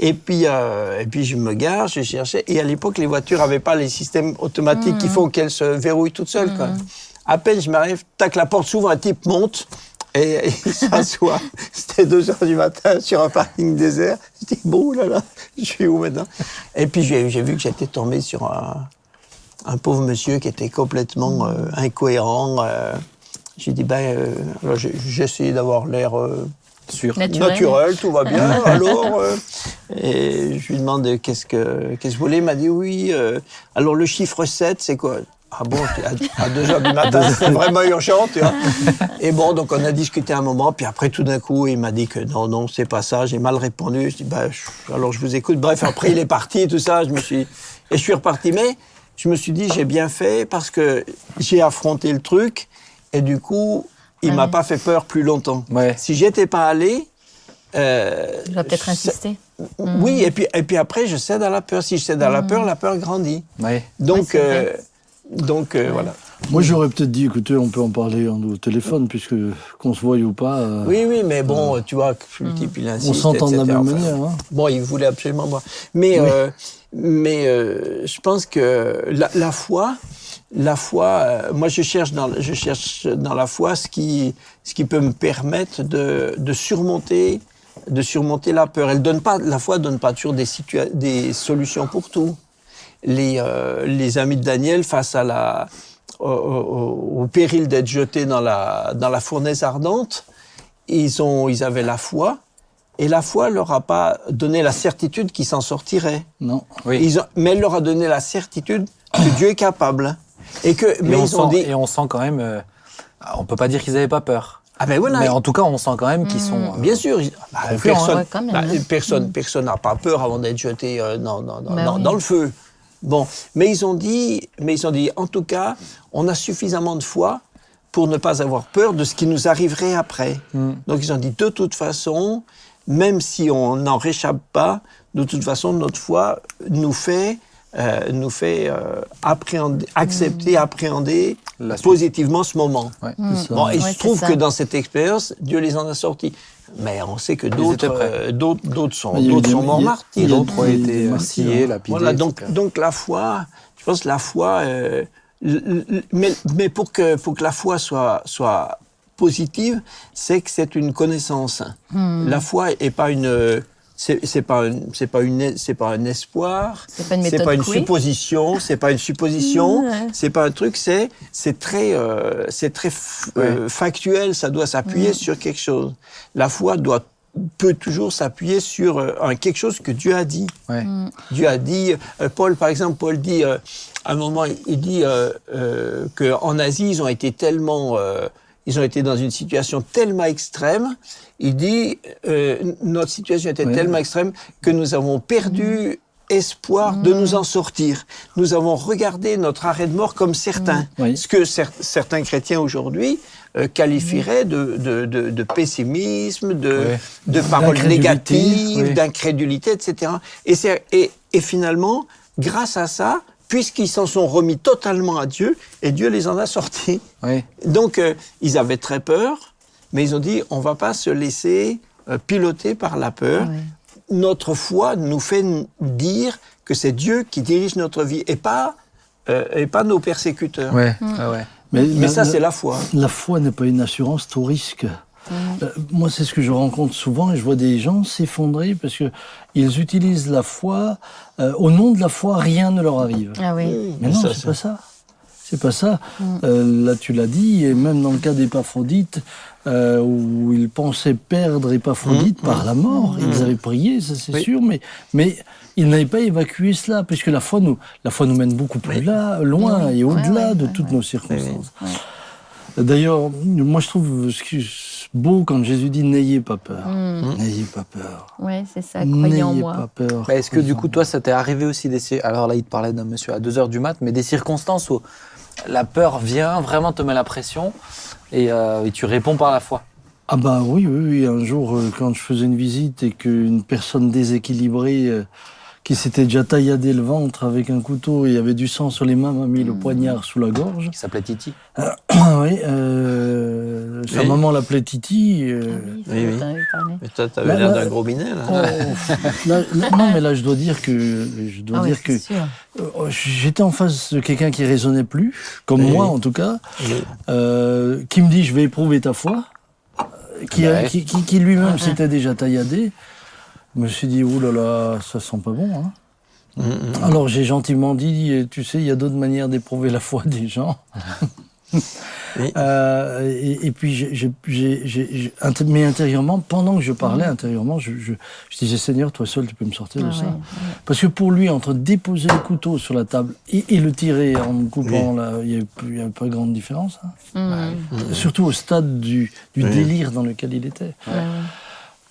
Et puis, euh, et puis je me gare, je cherchais. Et à l'époque, les voitures n'avaient pas les systèmes automatiques qui font qu'elles se verrouillent toutes seules. Quoi. À peine je m'arrive, tac, la porte s'ouvre, un type monte et, et il s'assoit. C'était 2 heures du matin sur un parking désert. Je dis, bon, là là, je suis où maintenant? Et puis j'ai vu que j'étais tombé sur un, un pauvre monsieur qui était complètement euh, incohérent. Euh, j'ai dit, ben, euh, alors j'ai essayé d'avoir l'air. euh, Sûr. Naturel. naturel, tout va bien. alors, euh, et je lui demande qu'est-ce que qu'est-ce que vous voulez? Il m'a dit oui. euh, alors le chiffre 7, c'est quoi? Ah bon, à, à 2 heures du matin, c'est vraiment urgent, tu vois. Et bon, donc on a discuté un moment, puis après tout d'un coup, il m'a dit que non, non, c'est pas ça. J'ai mal répondu. Je dis bah, je- alors je vous écoute. Bref, après il est parti et tout ça. Je me suis et je suis reparti, mais je me suis dit j'ai bien fait parce que j'ai affronté le truc et du coup, il Ah m'a oui. pas fait peur plus longtemps. Ouais. Si j'étais pas allé, euh, Je vais peut-être insister. Oui, et puis, et puis après, je cède à la peur. Si je cède à la peur, la peur grandit. Ouais. Donc, euh, donc euh, voilà. Moi, j'aurais peut-être dit, écoutez, on peut en parler en- au téléphone, puisque qu'on se voie ou pas, euh, Oui, oui, mais bon, tu vois, le type, il insiste. on s'entend de la même Enfin, manière. hein. Bon, il voulait absolument moi. Mais, euh, mais euh, je pense que la, la foi, la foi, euh, moi je cherche dans, je cherche dans la foi ce qui, ce qui peut me permettre de, de surmonter, de surmonter la peur. Elle donne pas, la foi donne pas toujours des, des solutions pour tout. Les, euh, les amis de Daniel face à la, au, au- au péril d'être jetés dans la, dans la fournaise ardente, ils, ont, ils avaient la foi, et la foi leur a pas donné la certitude qu'ils s'en sortiraient. Non. Oui. Ils ont- mais elle leur a donné la certitude que Dieu est capable. Et que, Et, mais on ils ont sent, dit, et on sent quand même... euh, on peut pas dire qu'ils avaient pas peur. ah ben voilà, Mais en tout cas, on sent quand même qu'ils sont... euh, bien sûr, bah, personne, ouais, quand même, bah, hein. personne, personne n'a pas peur avant d'être jeté euh, dans, dans, dans, Bah dans- oui. dans le feu. Bon, mais ils ont dit, mais ils ont dit, en tout cas, on a suffisamment de foi pour ne pas avoir peur de ce qui nous arriverait après. Mm. Donc ils ont dit, de toute façon, même si on n'en réchappe pas, de toute façon, notre foi nous fait, euh, nous fait euh, appréhender, accepter, appréhender La suite. positivement ce moment. Ouais. Ça. Bon, il Ouais, se trouve que dans cette expérience, Dieu les en a sortis. Mais on sait que d'autres, euh, d'autres, d'autres sont, d'autres morts martyrs. D'autres ont été euh, martyrs, hein. lapidés, Voilà, donc, donc la foi, je pense que la foi, euh, mais, mais pour, que, pour que la foi soit, soit positive, c'est que c'est une connaissance. La foi est pas une, c'est c'est pas un- c'est pas une c'est pas un espoir, C'est pas une méthode pas une supposition, c'est pas une supposition, Ouais. c'est pas un truc, c'est c'est très euh, c'est très f- euh, factuel, ça doit s'appuyer sur quelque chose. La foi doit peut toujours s'appuyer sur euh, un quelque chose que Dieu a dit. Ouais. Dieu a dit, euh, Paul par exemple, Paul dit, euh, à un moment, il dit euh, euh, qu'en Asie, ils ont été tellement, euh, ils ont été dans une situation tellement extrême. Il dit, euh, notre situation était tellement extrême que nous avons perdu espoir de nous en sortir. Nous avons regardé notre arrêt de mort comme certain. Oui. Ce que cer- certains chrétiens aujourd'hui euh, qualifieraient de, de, de, de pessimisme, de, paroles négatives, oui. d'incrédulité, etc. Et, c'est- et, et finalement, grâce à ça, puisqu'ils s'en sont remis totalement à Dieu, et Dieu les en a sortis. Oui. Donc, euh, ils avaient très peur, mais ils ont dit, on va pas se laisser euh, piloter par la peur. Notre foi nous fait dire que c'est Dieu qui dirige notre vie, et pas, euh, et pas nos persécuteurs. Ouais. ouais. Mais, Mais la- ça, c'est la foi. La foi n'est pas une assurance tout risque. Euh, moi, c'est ce que je rencontre souvent et je vois des gens s'effondrer parce que ils utilisent la foi. euh, au nom de la foi, rien ne leur arrive. Ah oui. Mais Mais non, c'est pas ça. C'est pas ça. Euh, là, tu l'as dit, et même dans le cas d'Épaphrodite, euh, où ils pensaient perdre Épaphrodite par la mort, ils avaient prié, ça c'est Oui. sûr, mais, mais ils n'avaient pas évacué cela, puisque la foi nous, la foi nous mène beaucoup plus là, loin Oui. et au-delà Ouais, ouais, de ouais, toutes ouais. nos circonstances. D'ailleurs, moi je trouve ce qui beau quand Jésus dit n'ayez pas peur. Mm. N'ayez pas peur. Ouais, c'est ça, croyez en N'ayez moi. pas peur. Est-ce que du coup, toi, ça t'est arrivé aussi des Alors là, il te parlait d'un monsieur à 2h du mat, mais des circonstances où la peur vient, vraiment te met la pression et, euh, et tu réponds par la foi. Ah bah oui, oui, oui. Un jour, euh, quand je faisais une visite et qu'une personne déséquilibrée euh, qui s'était déjà tailladé le ventre avec un couteau et avait du sang sur les mains m'a mis le poignard sous la gorge. Qui s'appelait Titi. Ah oui, euh, sa Oui. maman l'appelait Titi. euh, Oui, Oui, oui. Mais toi, t'avais l'air d'un gros minet, là. oh, là- là- non, mais là, je dois dire que je dois Ah dire que euh, j'étais en face de quelqu'un qui raisonnait plus, comme Oui. moi en tout cas, Oui. euh, qui me dit je vais éprouver ta foi, euh, qui, a- Ouais. qui, qui- qui lui-même Ouais. s'était déjà tailladé. Je me suis dit, ouh là là, ça sent pas bon. Hein. Mm, mm. Alors j'ai gentiment dit, tu sais, il y a d'autres manières d'éprouver la foi des gens. Oui. Euh, et, et puis, j'ai- j'ai- j'ai- j'ai- j'ai- inté- mais intérieurement, pendant que je parlais intérieurement, je, je- je disais, Seigneur, toi seul, tu peux me sortir Ah de ça. ouais, Parce que pour lui, entre déposer le couteau sur la table et, et le tirer en me coupant, il n'y avait, pas grande différence. hein. Mm. Surtout au stade du, du Oui. délire dans lequel il était. Ouais.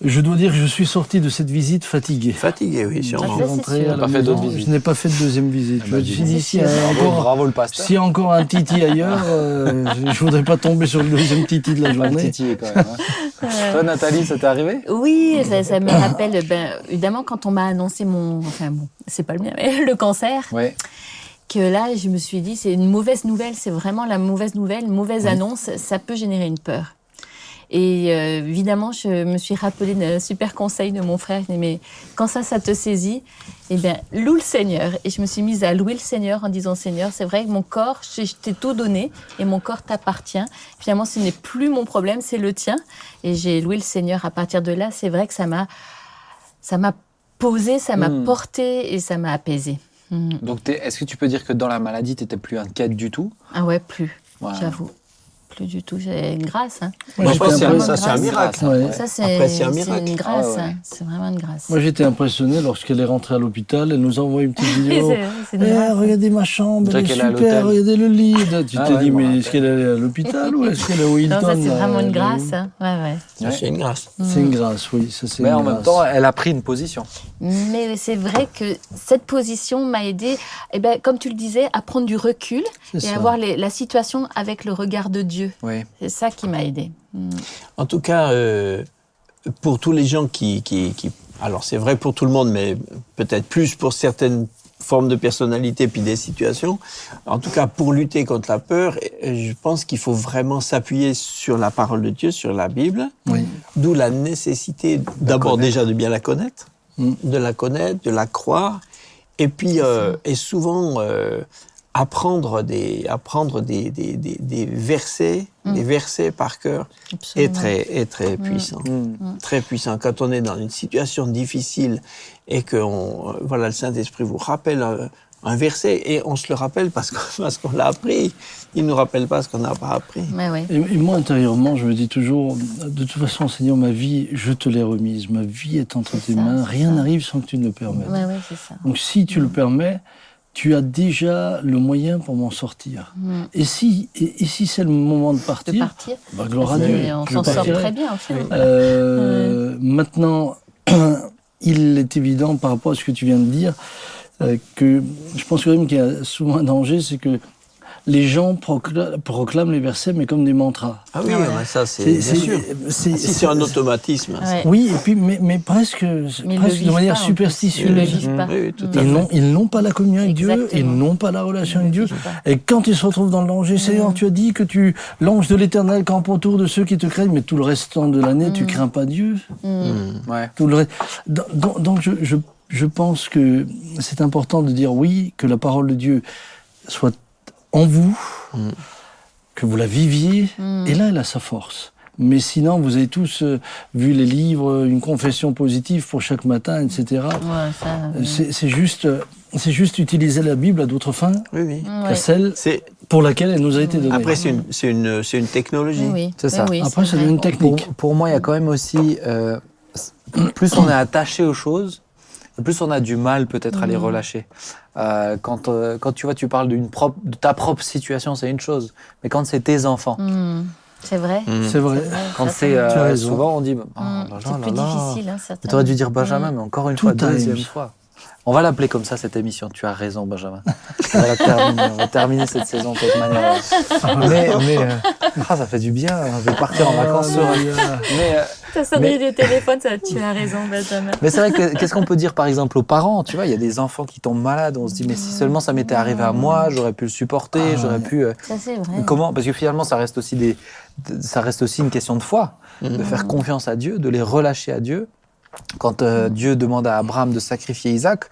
Je dois dire que je suis sorti de cette visite fatigué. Fatigué, oui, Je Ah, sûrement. rentré à la Pas fait. Je n'ai pas fait de deuxième visite. Ah Je bah, me dis dit, s'il y a Bravo, encore, bravo le pasteur. s'il y a encore un titi ailleurs, euh, je je voudrais pas tomber sur le deuxième titi de la journée. Titi quand même. hein. Toi, Nathalie, ça t'est arrivé? Oui, ça, ça me rappelle, ben, évidemment, quand on m'a annoncé mon, enfin bon, c'est pas le mien, mais le cancer, Ouais. que là, je me suis dit, c'est une mauvaise nouvelle, c'est vraiment la mauvaise nouvelle, mauvaise annonce, ça peut générer une peur. Et euh, évidemment, je me suis rappelé d'un super conseil de mon frère, il dit, mais quand ça, ça te saisit, eh bien, loue le Seigneur. Et je me suis mise à louer le Seigneur en disant, Seigneur, c'est vrai que mon corps, je, t'ai tout donné et mon corps t'appartient. Finalement, ce n'est plus mon problème, c'est le tien. Et j'ai loué le Seigneur à partir de là. C'est vrai que ça m'a, ça m'a posé, ça m'a Mm. porté et ça m'a apaisé. Mm. Donc, est-ce que tu peux dire que dans la maladie, t'étais plus inquiète du tout? Ah ouais, plus, Ouais. j'avoue. Plus du tout. J'ai une grâce. Hein. Moi, Après, j'étais c'est un- ça, c'est un miracle. Ouais. Ça, c'est, Après, c'est un c'est miracle. une grâce. Ah ouais, hein. C'est vraiment une grâce. Moi, j'étais impressionné lorsqu'elle est rentrée à l'hôpital. Elle nous a envoyé une petite vidéo. C'est- c'est une Eh, regardez ma chambre, elle est super, regardez le lit. Tu Ah t'es ouais, dit, mais est-ce qu'elle est allée à l'hôpital ou est-ce qu'elle est au Hilton Non, ça, c'est vraiment une est grâce. hein. Ouais, ouais. Ça, C'est une grâce. C'est une grâce, oui. Ça, c'est Mais une en même grâce. temps, elle a pris une position. Mais c'est vrai que cette position m'a aidé, eh ben, comme tu le disais, à prendre du recul C'est et à voir la situation avec le regard de Dieu. Oui. C'est ça qui m'a aidé. Mm. En tout cas, euh, pour tous les gens qui, qui, qui- alors c'est vrai pour tout le monde, mais peut-être plus pour certaines formes de personnalité puis des situations. En tout cas, pour lutter contre la peur, je pense qu'il faut vraiment s'appuyer sur la parole de Dieu, sur la Bible. Oui. D'où la nécessité d'abord déjà de bien la connaître, Mm. de la connaître, de la croire, et puis euh, et souvent euh, apprendre des apprendre des, des, des, des versets les versets par cœur est très, est très puissant. Mm. Très puissant. Quand on est dans une situation difficile et que on, voilà, le Saint-Esprit vous rappelle un, un verset et on se le rappelle parce qu'on parce qu'on l'a appris. Il ne nous rappelle pas ce qu'on n'a pas appris. Ouais. Et, et moi, intérieurement, je me dis toujours, de toute façon, Seigneur, ma vie, je te l'ai remise. Ma vie est entre tes ça, mains. Rien n'arrive sans que tu ne le permettes. C'est ça. Donc, si tu le permets, tu as déjà le moyen pour m'en sortir. Mm. Et si, et, et si c'est le moment de De partir, partir. bah, gloire à Et Dieu. on s'en sort très bien, en fait. Euh, Maintenant, il est évident par rapport à ce que tu viens de dire euh, que je pense quand même qu'il y a souvent un danger, c'est que les gens procla- proclament les versets, mais comme des mantras. Ah oui, Ouais. ça c'est bien sûr. c'est- Si c'est un automatisme. Ouais. Oui, et puis, mais, mais presque, Mais de manière pas, superstitieuse. Ils n'ont, ils n'ont pas la communion avec Dieu, ils n'ont pas la relation avec Dieu. Et quand ils se retrouvent dans le danger, Mm. Seigneur, tu as dit que tu, l'ange de l'éternel campe autour de ceux qui te craignent, mais tout le restant de l'année, tu crains pas Dieu. Mm. Ouais. Tout le reste. Donc, donc- donc je, je, je pense que c'est important de dire oui, que la parole de Dieu soit en vous, Mm. que vous la viviez, Mm. et là, elle a sa force. Mais sinon, vous avez tous euh, vu les livres, une confession positive pour chaque matin, etc. Ouais, Euh, C'est juste, euh, c'est juste utiliser la Bible à d'autres fins Oui, oui. ouais. qu'à celle pour laquelle elle nous a été donnée. après c'est une, c'est une, c'est une technologie. Oui. C'est ça. Après, c'est une Pour, technique. pour moi, il y a quand même aussi, euh, plus on est attaché aux choses, plus on a du mal peut-être à les Mhm. relâcher. Euh, quand, euh, quand tu vois, tu parles d'une propre, de ta propre situation, c'est une chose. Mais quand c'est tes enfants, Mm. C'est vrai. Mm. C'est vrai. quand c'est euh, souvent on dit, oh, Mm. là, là, C'est là, plus là. difficile, hein, certainement. Tu aurais dû dire Benjamin, Mm. mais encore une Two fois, deuxième fois. On va l'appeler comme ça cette émission. Tu as raison, Benjamin. On va, la terminer. On va terminer cette saison de cette manière. mais mais euh, ah, ça fait du bien. On va partir en vacances serein. Mais euh, Ta sonnerie du téléphone, ça, tu as raison, Benjamin. Mais c'est vrai que qu'est-ce qu'on peut dire par exemple aux parents? Tu vois, il y a des enfants qui tombent malades. On se dit mais si seulement ça m'était arrivé à moi, j'aurais pu le supporter, Ah, j'aurais pu. euh, Ça, c'est vrai. Comment? Parce que finalement, ça reste aussi des, ça reste aussi une question de foi, de Mhm. faire confiance à Dieu, de les relâcher à Dieu. Quand euh, Dieu demande à Abraham de sacrifier Isaac,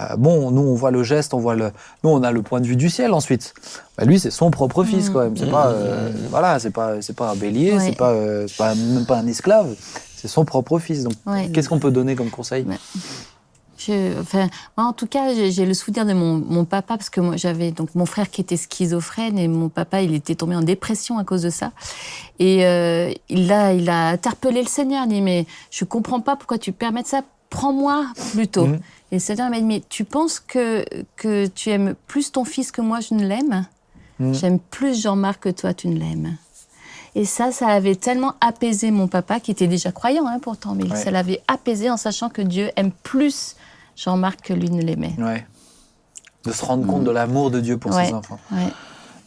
euh, bon, nous on voit le geste, on voit le, nous on a le point de vue du ciel ensuite. Bah, lui, c'est son propre fils quand même. C'est pas, euh, voilà, c'est pas, c'est pas un bélier, Ouais. c'est pas, euh, même pas un esclave. C'est son propre fils. Donc, Ouais. qu'est-ce qu'on peut donner comme conseil? Ouais. Je, enfin, moi, en tout cas, j'ai le souvenir de mon, mon papa parce que moi, j'avais donc mon frère qui était schizophrène et mon papa, il était tombé en dépression à cause de ça. Et euh, il a, il a interpellé le Seigneur. Il dit mais je comprends pas pourquoi tu permets ça. Prends-moi plutôt. Mhm. Et le Seigneur m'a dit mais tu penses que que tu aimes plus ton fils que moi je ne l'aime? Mhm. J'aime plus Jean-Marc que toi tu ne l'aimes. Et ça, ça avait tellement apaisé mon papa, qui était déjà croyant hein, pourtant, mais Ouais. ça l'avait apaisé en sachant que Dieu aime plus Jean-Marc que lui ne l'aimait. Ouais. De se rendre compte de l'amour de Dieu pour Ouais. ses enfants. Ouais.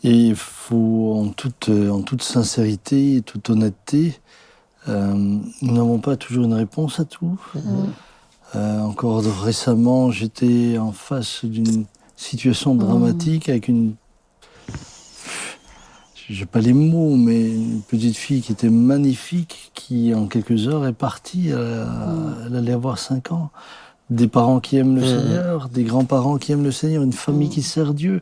Et il faut, en toute, euh, en toute sincérité et toute honnêteté, euh, nous n'avons pas toujours une réponse à tout. Euh, encore récemment, j'étais en face d'une situation dramatique avec une. J'ai pas les mots, mais une petite fille qui était magnifique, qui en quelques heures est partie. Elle, elle allait avoir 5 ans. Des parents qui aiment le Seigneur, des grands-parents qui aiment le Seigneur, une famille qui sert Dieu.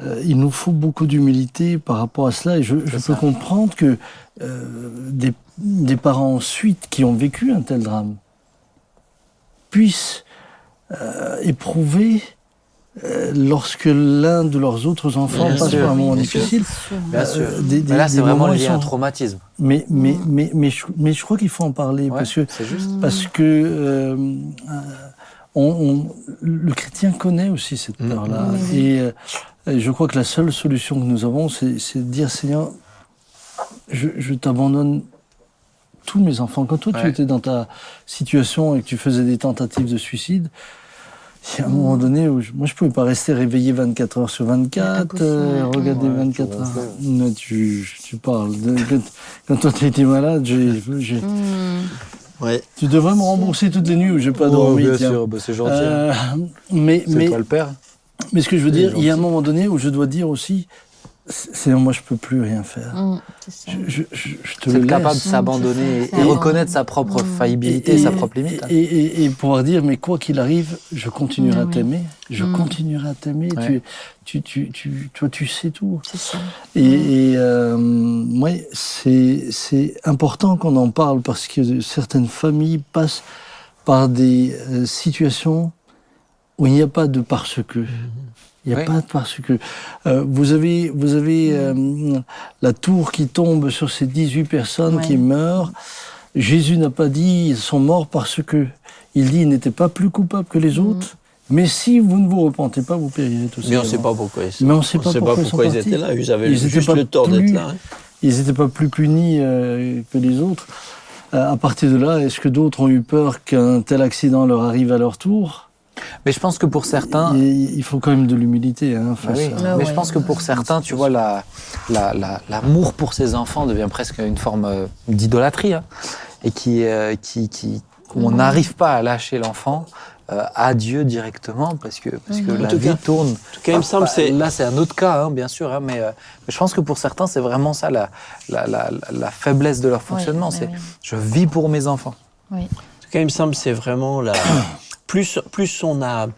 Euh, il nous faut beaucoup d'humilité par rapport à cela. Et je, je peux ça. comprendre que euh, des, des parents ensuite qui ont vécu un tel drame puissent euh, éprouver lorsque l'un de leurs autres enfants Bien passe sûr, par un moment bien sûr. difficile. Bien Euh, sûr. des- des- Mais là, c'est vraiment lié à un traumatisme. Mais, mais, mais, mais, je, mais je crois qu'il faut en parler Ouais, parce que juste. parce que euh, euh, on, on- le chrétien connaît aussi cette Mhm. peur-là. Et, euh, je crois que la seule solution que nous avons, c'est c'est de dire Seigneur, je, je t'abandonne tous mes enfants. Quand toi, tu étais dans ta situation et que tu faisais des tentatives de suicide, il y a un moment donné où je, moi, je pouvais pas rester réveillé 24 heures sur 24, Impossible, euh, regarder Ouais, 24 tu heures. Non, tu, tu parles. de- quand, quand toi, tu étais malade, j'ai- j'ai- Hmm. Ouais. tu devrais me rembourser toutes les nuits où j'ai pas Oh, dormi. bien tiens. sûr, bah, c'est gentil. Euh, mais, c'est mais, toi le père. mais ce que je veux dire, il y a un moment donné où je dois dire aussi, c'est moi je peux plus rien faire. Mm, c'est ça. Je, je- je- te C'est le capable de laisse. s'abandonner et reconnaître sa propre Mm. faillibilité, sa propre limite. hein. Et, et- et pouvoir dire, mais quoi qu'il arrive, je continuerai à oui. t'aimer. Je continuerai à t'aimer. Ouais. Tu, tu, tu, tu, toi, tu sais tout. C'est ça. Et, et, euh, ouais, c'est c'est important qu'on en parle parce que certaines familles passent par des euh, situations où il n'y a pas de parce que. Il n'y a Oui. pas de parce que. Euh, vous avez, vous avez euh, la tour qui tombe sur ces 18 personnes qui meurent. Jésus n'a pas dit ils sont morts parce que. Il dit ils n'étaient pas plus coupables que les autres. Mais si vous ne vous repentez pas, vous périrez tous. Mais on ne sait pas pourquoi ils, Mais on sait pas pourquoi ils sont étaient là. Ils avaient Ils juste pas le tort d'être là. hein. ils n'étaient pas plus punis euh, que les autres. Euh, à partir de là, est-ce que d'autres ont eu peur qu'un tel accident leur arrive à leur tour? Mais je pense que pour certains, Il faut quand même de l'humilité hein, Ah face oui, à- Ah mais ouais. je pense que pour certains, tu vois, la- la- la- l'amour pour ses enfants devient presque une forme euh, d'idolâtrie, hein, et qui, euh, qui, qui, où on n'arrive pas à lâcher l'enfant euh, à Dieu directement, parce que, parce que la vie cas- tourne. En tout cas, il me semble Bah, c'est Là, c'est un autre cas, hein, bien sûr, hein, mais, euh, mais je pense que pour certains, c'est vraiment ça la, la, la, la faiblesse de leur fonctionnement. Ouais, c'est je vis pour mes enfants. Oui. En tout cas, il me semble c'est vraiment la. plus, plus on a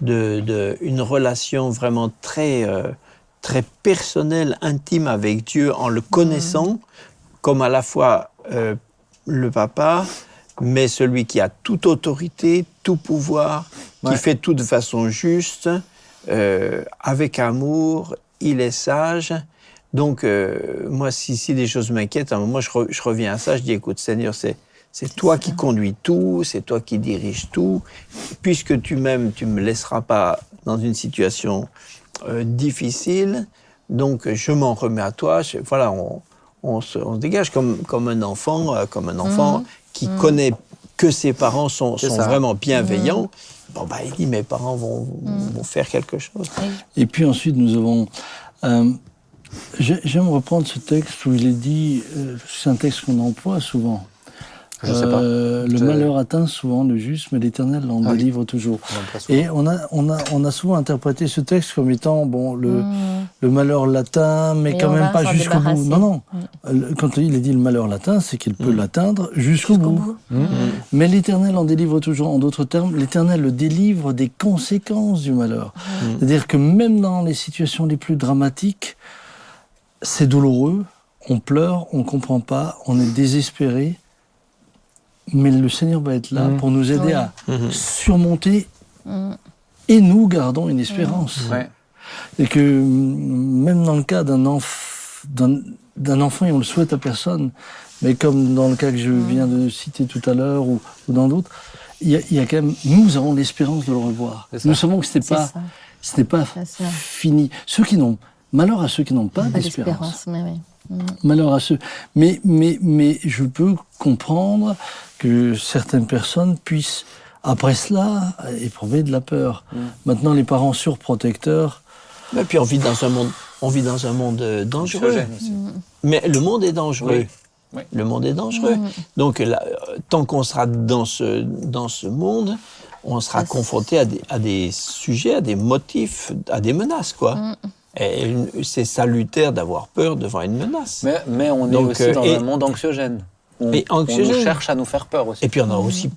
de, de- une relation vraiment très, euh, très personnelle, intime avec Dieu en le connaissant, comme à la fois euh, le papa, mais celui qui a toute autorité, tout pouvoir, qui fait tout de façon juste, euh, avec amour, il est sage. Donc, moi, si, si des choses m'inquiètent, à un moment, je, re- je reviens à ça, je dis, écoute, Seigneur, c'est, c'est toi qui conduis tout, c'est toi qui diriges tout. Puisque tu m'aimes, tu me laisseras pas dans une situation euh, difficile. Donc, je m'en remets à toi. Je- voilà, on, on se, on se dégage comme, comme un enfant, euh, comme un enfant qui connaît que ses parents sont, vraiment bienveillants. Bon, bah, il dit, mes parents vont, vont faire quelque chose. Et puis ensuite, nous avons. euh, j'ai- J'aime reprendre ce texte où il est dit, euh, c'est un texte qu'on emploie souvent. Je sais pas. Euh, le malheur atteint souvent le juste, mais l'Éternel l'en Ah oui. délivre toujours. Et on a, on, a, on a souvent interprété ce texte comme étant bon, le, Mm. le malheur latin, mais Et quand on même pas jusqu'au bout. Non, non. Mm. Le- Quand il est dit le malheur latin, c'est qu'il peut l'atteindre jusqu'au bout. bout. Mais l'Éternel en délivre toujours. En d'autres termes, l'Éternel le délivre des conséquences du malheur. C'est-à-dire que même dans les situations les plus dramatiques, c'est douloureux, on pleure, on comprend pas, on est désespéré. Mais le Seigneur va être là Mhm. pour nous aider Oui. à Mhm. surmonter Mm. et nous gardons une espérance. Ouais. Et que mm, même dans le cas d'un enf- d'un- d'un enfant, et on le souhaite à personne, mais comme dans le cas que je viens de citer tout à l'heure ou, ou dans d'autres, il y, a, il y a quand même, nous avons l'espérance de le revoir. Nous savons que c'était C'est pas, pas fini. Ceux qui n'ont, malheur à ceux qui n'ont pas Pas d'espérance. Mm. Malheur à ceux. Mais, mais, mais je peux comprendre que certaines personnes puissent, après cela, éprouver de la peur. Mm. Maintenant, les parents surprotecteurs, Et puis on vit dans un monde, on vit dans un monde euh, dangereux. Aussi. Mais le monde est dangereux. Oui. Oui. Le monde est dangereux. Donc là, euh, tant qu'on sera dans ce, dans ce monde, on sera confronté à des, à des sujets, à des motifs, à des menaces, quoi. C'est salutaire d'avoir peur devant une menace. Mais, mais on est Donc, aussi euh, dans et- un monde anxiogène. On, Et on anxiogène. nous cherche à nous faire peur aussi. Et puis on a aussi,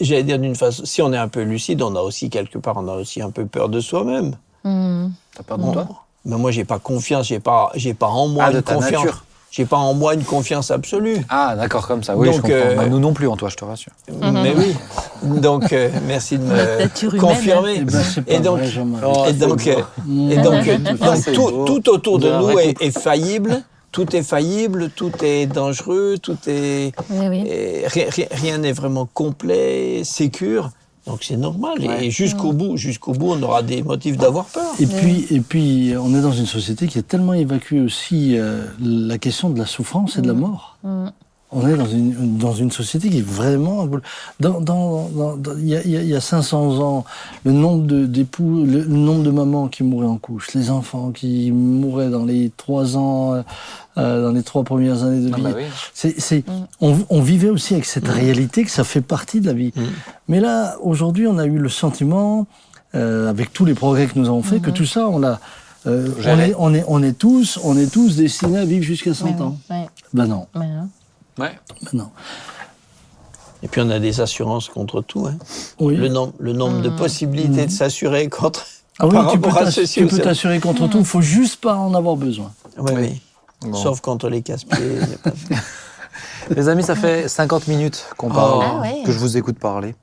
j'allais dire d'une façon, si on est un peu lucide, on a aussi quelque part, on a aussi un peu peur de soi-même. Mm. T'as peur de toi? Mais moi, j'ai pas confiance, j'ai pas, j'ai pas en moi Ah, de ta confiance. nature. J'ai pas en moi une confiance absolue. Ah, d'accord, comme ça. Oui, je Donc, comprends. euh, Bah, nous non plus en toi, je te rassure. Mais oui. Donc, euh, merci de me humaine, confirmer. eh ben, Et donc, vrai. Oh, et donc, euh, et donc, tout, autour de nous est, faillible. Tout est faillible, tout est dangereux, tout est. Oui, oui. et ri- ri- rien n'est vraiment complet, sécure. Donc c'est normal. Ouais. Et jusqu'au bout, jusqu'au bout, on aura des motifs d'avoir peur. Et puis, et puis, on est dans une société qui a tellement évacué aussi euh, la question de la souffrance et de la mort. Mm. On est dans une, dans une société qui est vraiment... Dans, dans, dans- dans- il, y a, il y a- il y a 500 ans, le nombre de- d'époux, le, le nombre de mamans qui mouraient en couche, les enfants qui mouraient dans les trois ans, euh, dans les trois premières années de Ah vie. bah oui. C'est, c'est, on, on vivait aussi avec cette réalité que ça fait partie de la vie. Mais là, aujourd'hui, on a eu le sentiment, euh, avec tous les progrès que nous avons faits, que tout ça, on l'a, euh, on, est, on, est, on, est tous, on est tous destinés à vivre jusqu'à 100 Ouais, ans. ouais, Ben non, ouais. Ouais. ben non. Et puis on a des assurances contre tout. Hein. Oui. Le, nom- le nombre de possibilités de s'assurer contre. Ah oui, par tu peux à ceci tu t'assurer contre tout, il faut juste pas en avoir besoin. Oui, oui. Bon. Sauf contre les casse-pieds. pas Les amis, ça fait 50 minutes qu'on parle, Ah ouais. que je vous écoute parler.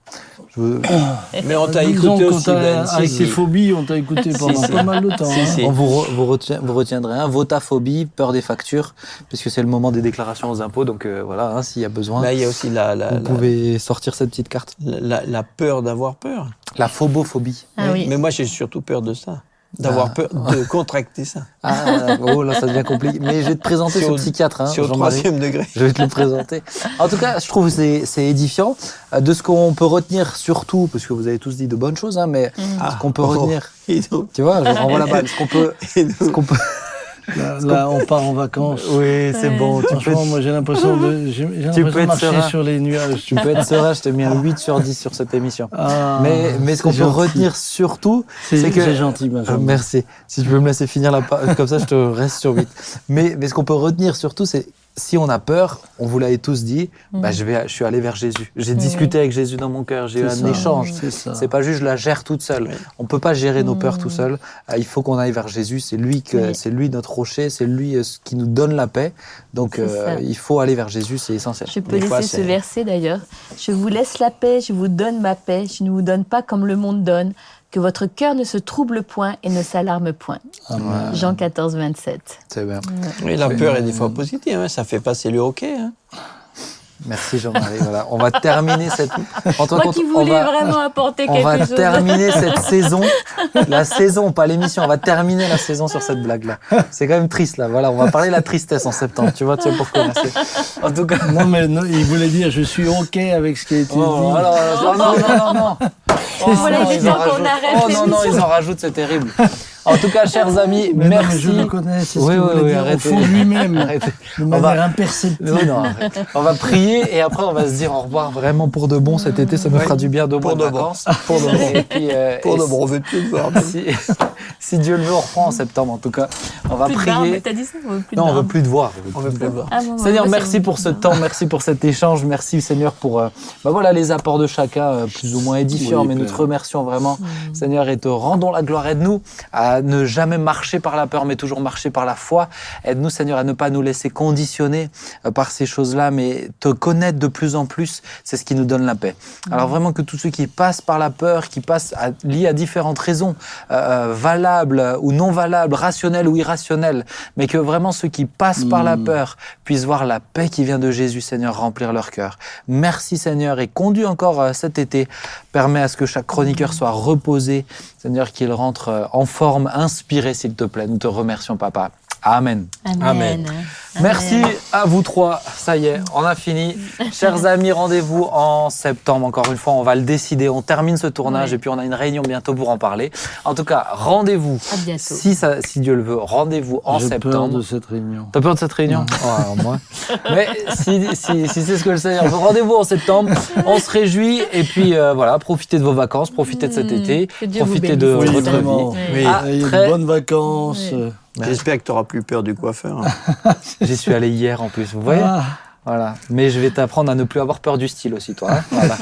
Je veux- Mais on t'a écouté aussi, Ben. Avec si. tes phobies, on t'a écouté pendant si. pas mal de temps. Si, hein. si. Bon, vous, re- vous, retien- vous retiendrez un, votaphobie, peur des factures, puisque c'est le moment des déclarations aux impôts. Donc euh, voilà, hein, s'il y a besoin, Là, il y a aussi la, la, vous la, pouvez sortir cette petite carte. la- la peur d'avoir peur. La phobophobie. Ah oui. Mais moi, j'ai surtout peur de ça. D'avoir Ah. peur de contracter ça. Ah, oh là, ça devient compliqué. Mais je vais te présenter ce au- psychiatre, hein, C'est au troisième degré. Je vais te le présenter. En tout cas, je trouve que c'est- c'est édifiant. Euh, De ce qu'on peut retenir surtout, parce que vous avez tous dit de bonnes choses, hein, mais ce qu'on peut Oh. retenir, Et donc, tu vois, je renvoie la balle. Ce qu'on peut, et ce donc- qu'on peut. Là, là, on part en vacances. Oui, c'est bon. Tu peux, Franchement, moi j'ai l'impression de, j'ai Tu de être marcher serein. sur les nuages. tu peux être serein. Je t'ai mis un 8 sur 10 sur cette émission. Ah, mais mais ce qu'on peut retenir surtout, c'est que c'est gentil, Euh, Benjamin. merci. Si tu peux me laisser finir la comme ça, je te reste sur 8. Mais, mais ce qu'on peut retenir surtout, c'est si on a peur, on vous l'avait tous dit, bah, je, vais, je suis allé vers Jésus. J'ai discuté avec Jésus dans mon cœur, j'ai eu un ça, échange. C'est pas juste je la gère toute seule. On peut pas gérer nos peurs tout seul. Euh, Il faut qu'on aille vers Jésus. C'est lui que Oui. c'est lui notre rocher. C'est lui euh, ce qui nous donne la paix. Donc euh, il faut aller vers Jésus. C'est essentiel. Je peux Des fois, laisser ce verset d'ailleurs. Je vous laisse la paix, je vous donne ma paix, je ne vous donne pas comme le monde donne. Que votre cœur ne se trouble point et ne s'alarme point. Amen. Jean 14, 27. C'est bien. Oui, la peur est des fois positive, hein, ça fait passer le hockey. Hein. Merci Jean-Marie. voilà, on va terminer cette. En tout Moi cas, qui on voulais va- vraiment apporter On quelque va chose. terminer cette saison, la saison, pas l'émission, on va terminer la saison sur cette blague-là. C'est quand même triste là, voilà, on va parler de la tristesse en septembre, tu vois, tu sais, pour commencer. En tout cas. Non, mais non, il voulait dire je suis OK avec ce qui a été Oh, dit. alors, alors, non, non, non, non. Oh, Voilà, non, ils en rajoutent. arrête Oh non, non, ils en rajoutent, c'est terrible. En tout cas, chers amis, Mais non, mais merci. je le connais, c'est ce Oui, oui, oui, dire au arrêtez. fond de lui-même, Arrêtez. de On va- imperceptible. Non, on va prier et après on va se dire au revoir vraiment pour de bon cet été. Ça nous Oui, fera du bien de pour de de bon. vacances. Pour de bon. Et puis, euh, Pour et de si- bon, on veut plus te voir. si, si Dieu le veut, on reprend en septembre en tout cas. On va Plus de barbe, prier. t'as dit ça on veut plus de Non, on veut barbe. plus te voir. On veut plus te voir. Ah, bon, merci pour ce temps, merci pour cet échange, merci Seigneur pour euh, bah voilà, les apports de chacun, euh, plus ou moins édifiants, mais nous te remercions vraiment, Seigneur, et te rendons la gloire. Aide-nous à ne jamais marcher par la peur, mais toujours marcher par la foi. Aide-nous, Seigneur, à ne pas nous laisser conditionner euh, par ces choses-là, mais te connaître de plus en plus, c'est ce qui nous donne la paix. Alors vraiment que tous ceux qui passent par la peur, qui passent à, liés à différentes raisons, euh, euh, valables ou non valables, rationnelles ou irrationnelles, mais que vraiment ceux qui passent par la peur puissent voir la paix qui vient de Jésus, Seigneur, remplir leur cœur. Merci, Seigneur, et conduis encore euh, cet été. Permets à ce que chaque chroniqueur soit reposé, Seigneur, qu'il rentre en forme, inspiré, s'il te plaît. Nous te remercions, Papa. Amen. Amen. Amen. Merci à vous trois. Ça y est, on a fini. Chers amis, rendez-vous en septembre. Encore une fois, on va le décider. On termine ce tournage Ouais. et puis on a une réunion bientôt pour en parler. En tout cas, rendez-vous. À bientôt. Si, ça, si Dieu le veut, rendez-vous en J'ai peur septembre. de cette réunion. T'as peur de cette réunion Oh, alors moi. Mais si, si, si c'est ce que le Seigneur veut, rendez-vous en septembre. On se réjouit et puis euh, voilà, profitez de vos vacances, profitez de cet Mm. été, profitez de. Oui, votre vraiment. vie. Oui. Ah, très- de bonnes vacances. Oui. J'espère que tu n'auras plus peur du coiffeur. hein. J'y suis allé hier en plus, vous voyez ah. Voilà. Mais je vais t'apprendre à ne plus avoir peur du style aussi, toi. hein. Voilà.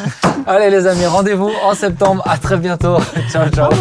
Allez les amis, rendez-vous en septembre. À très bientôt. ciao, ciao.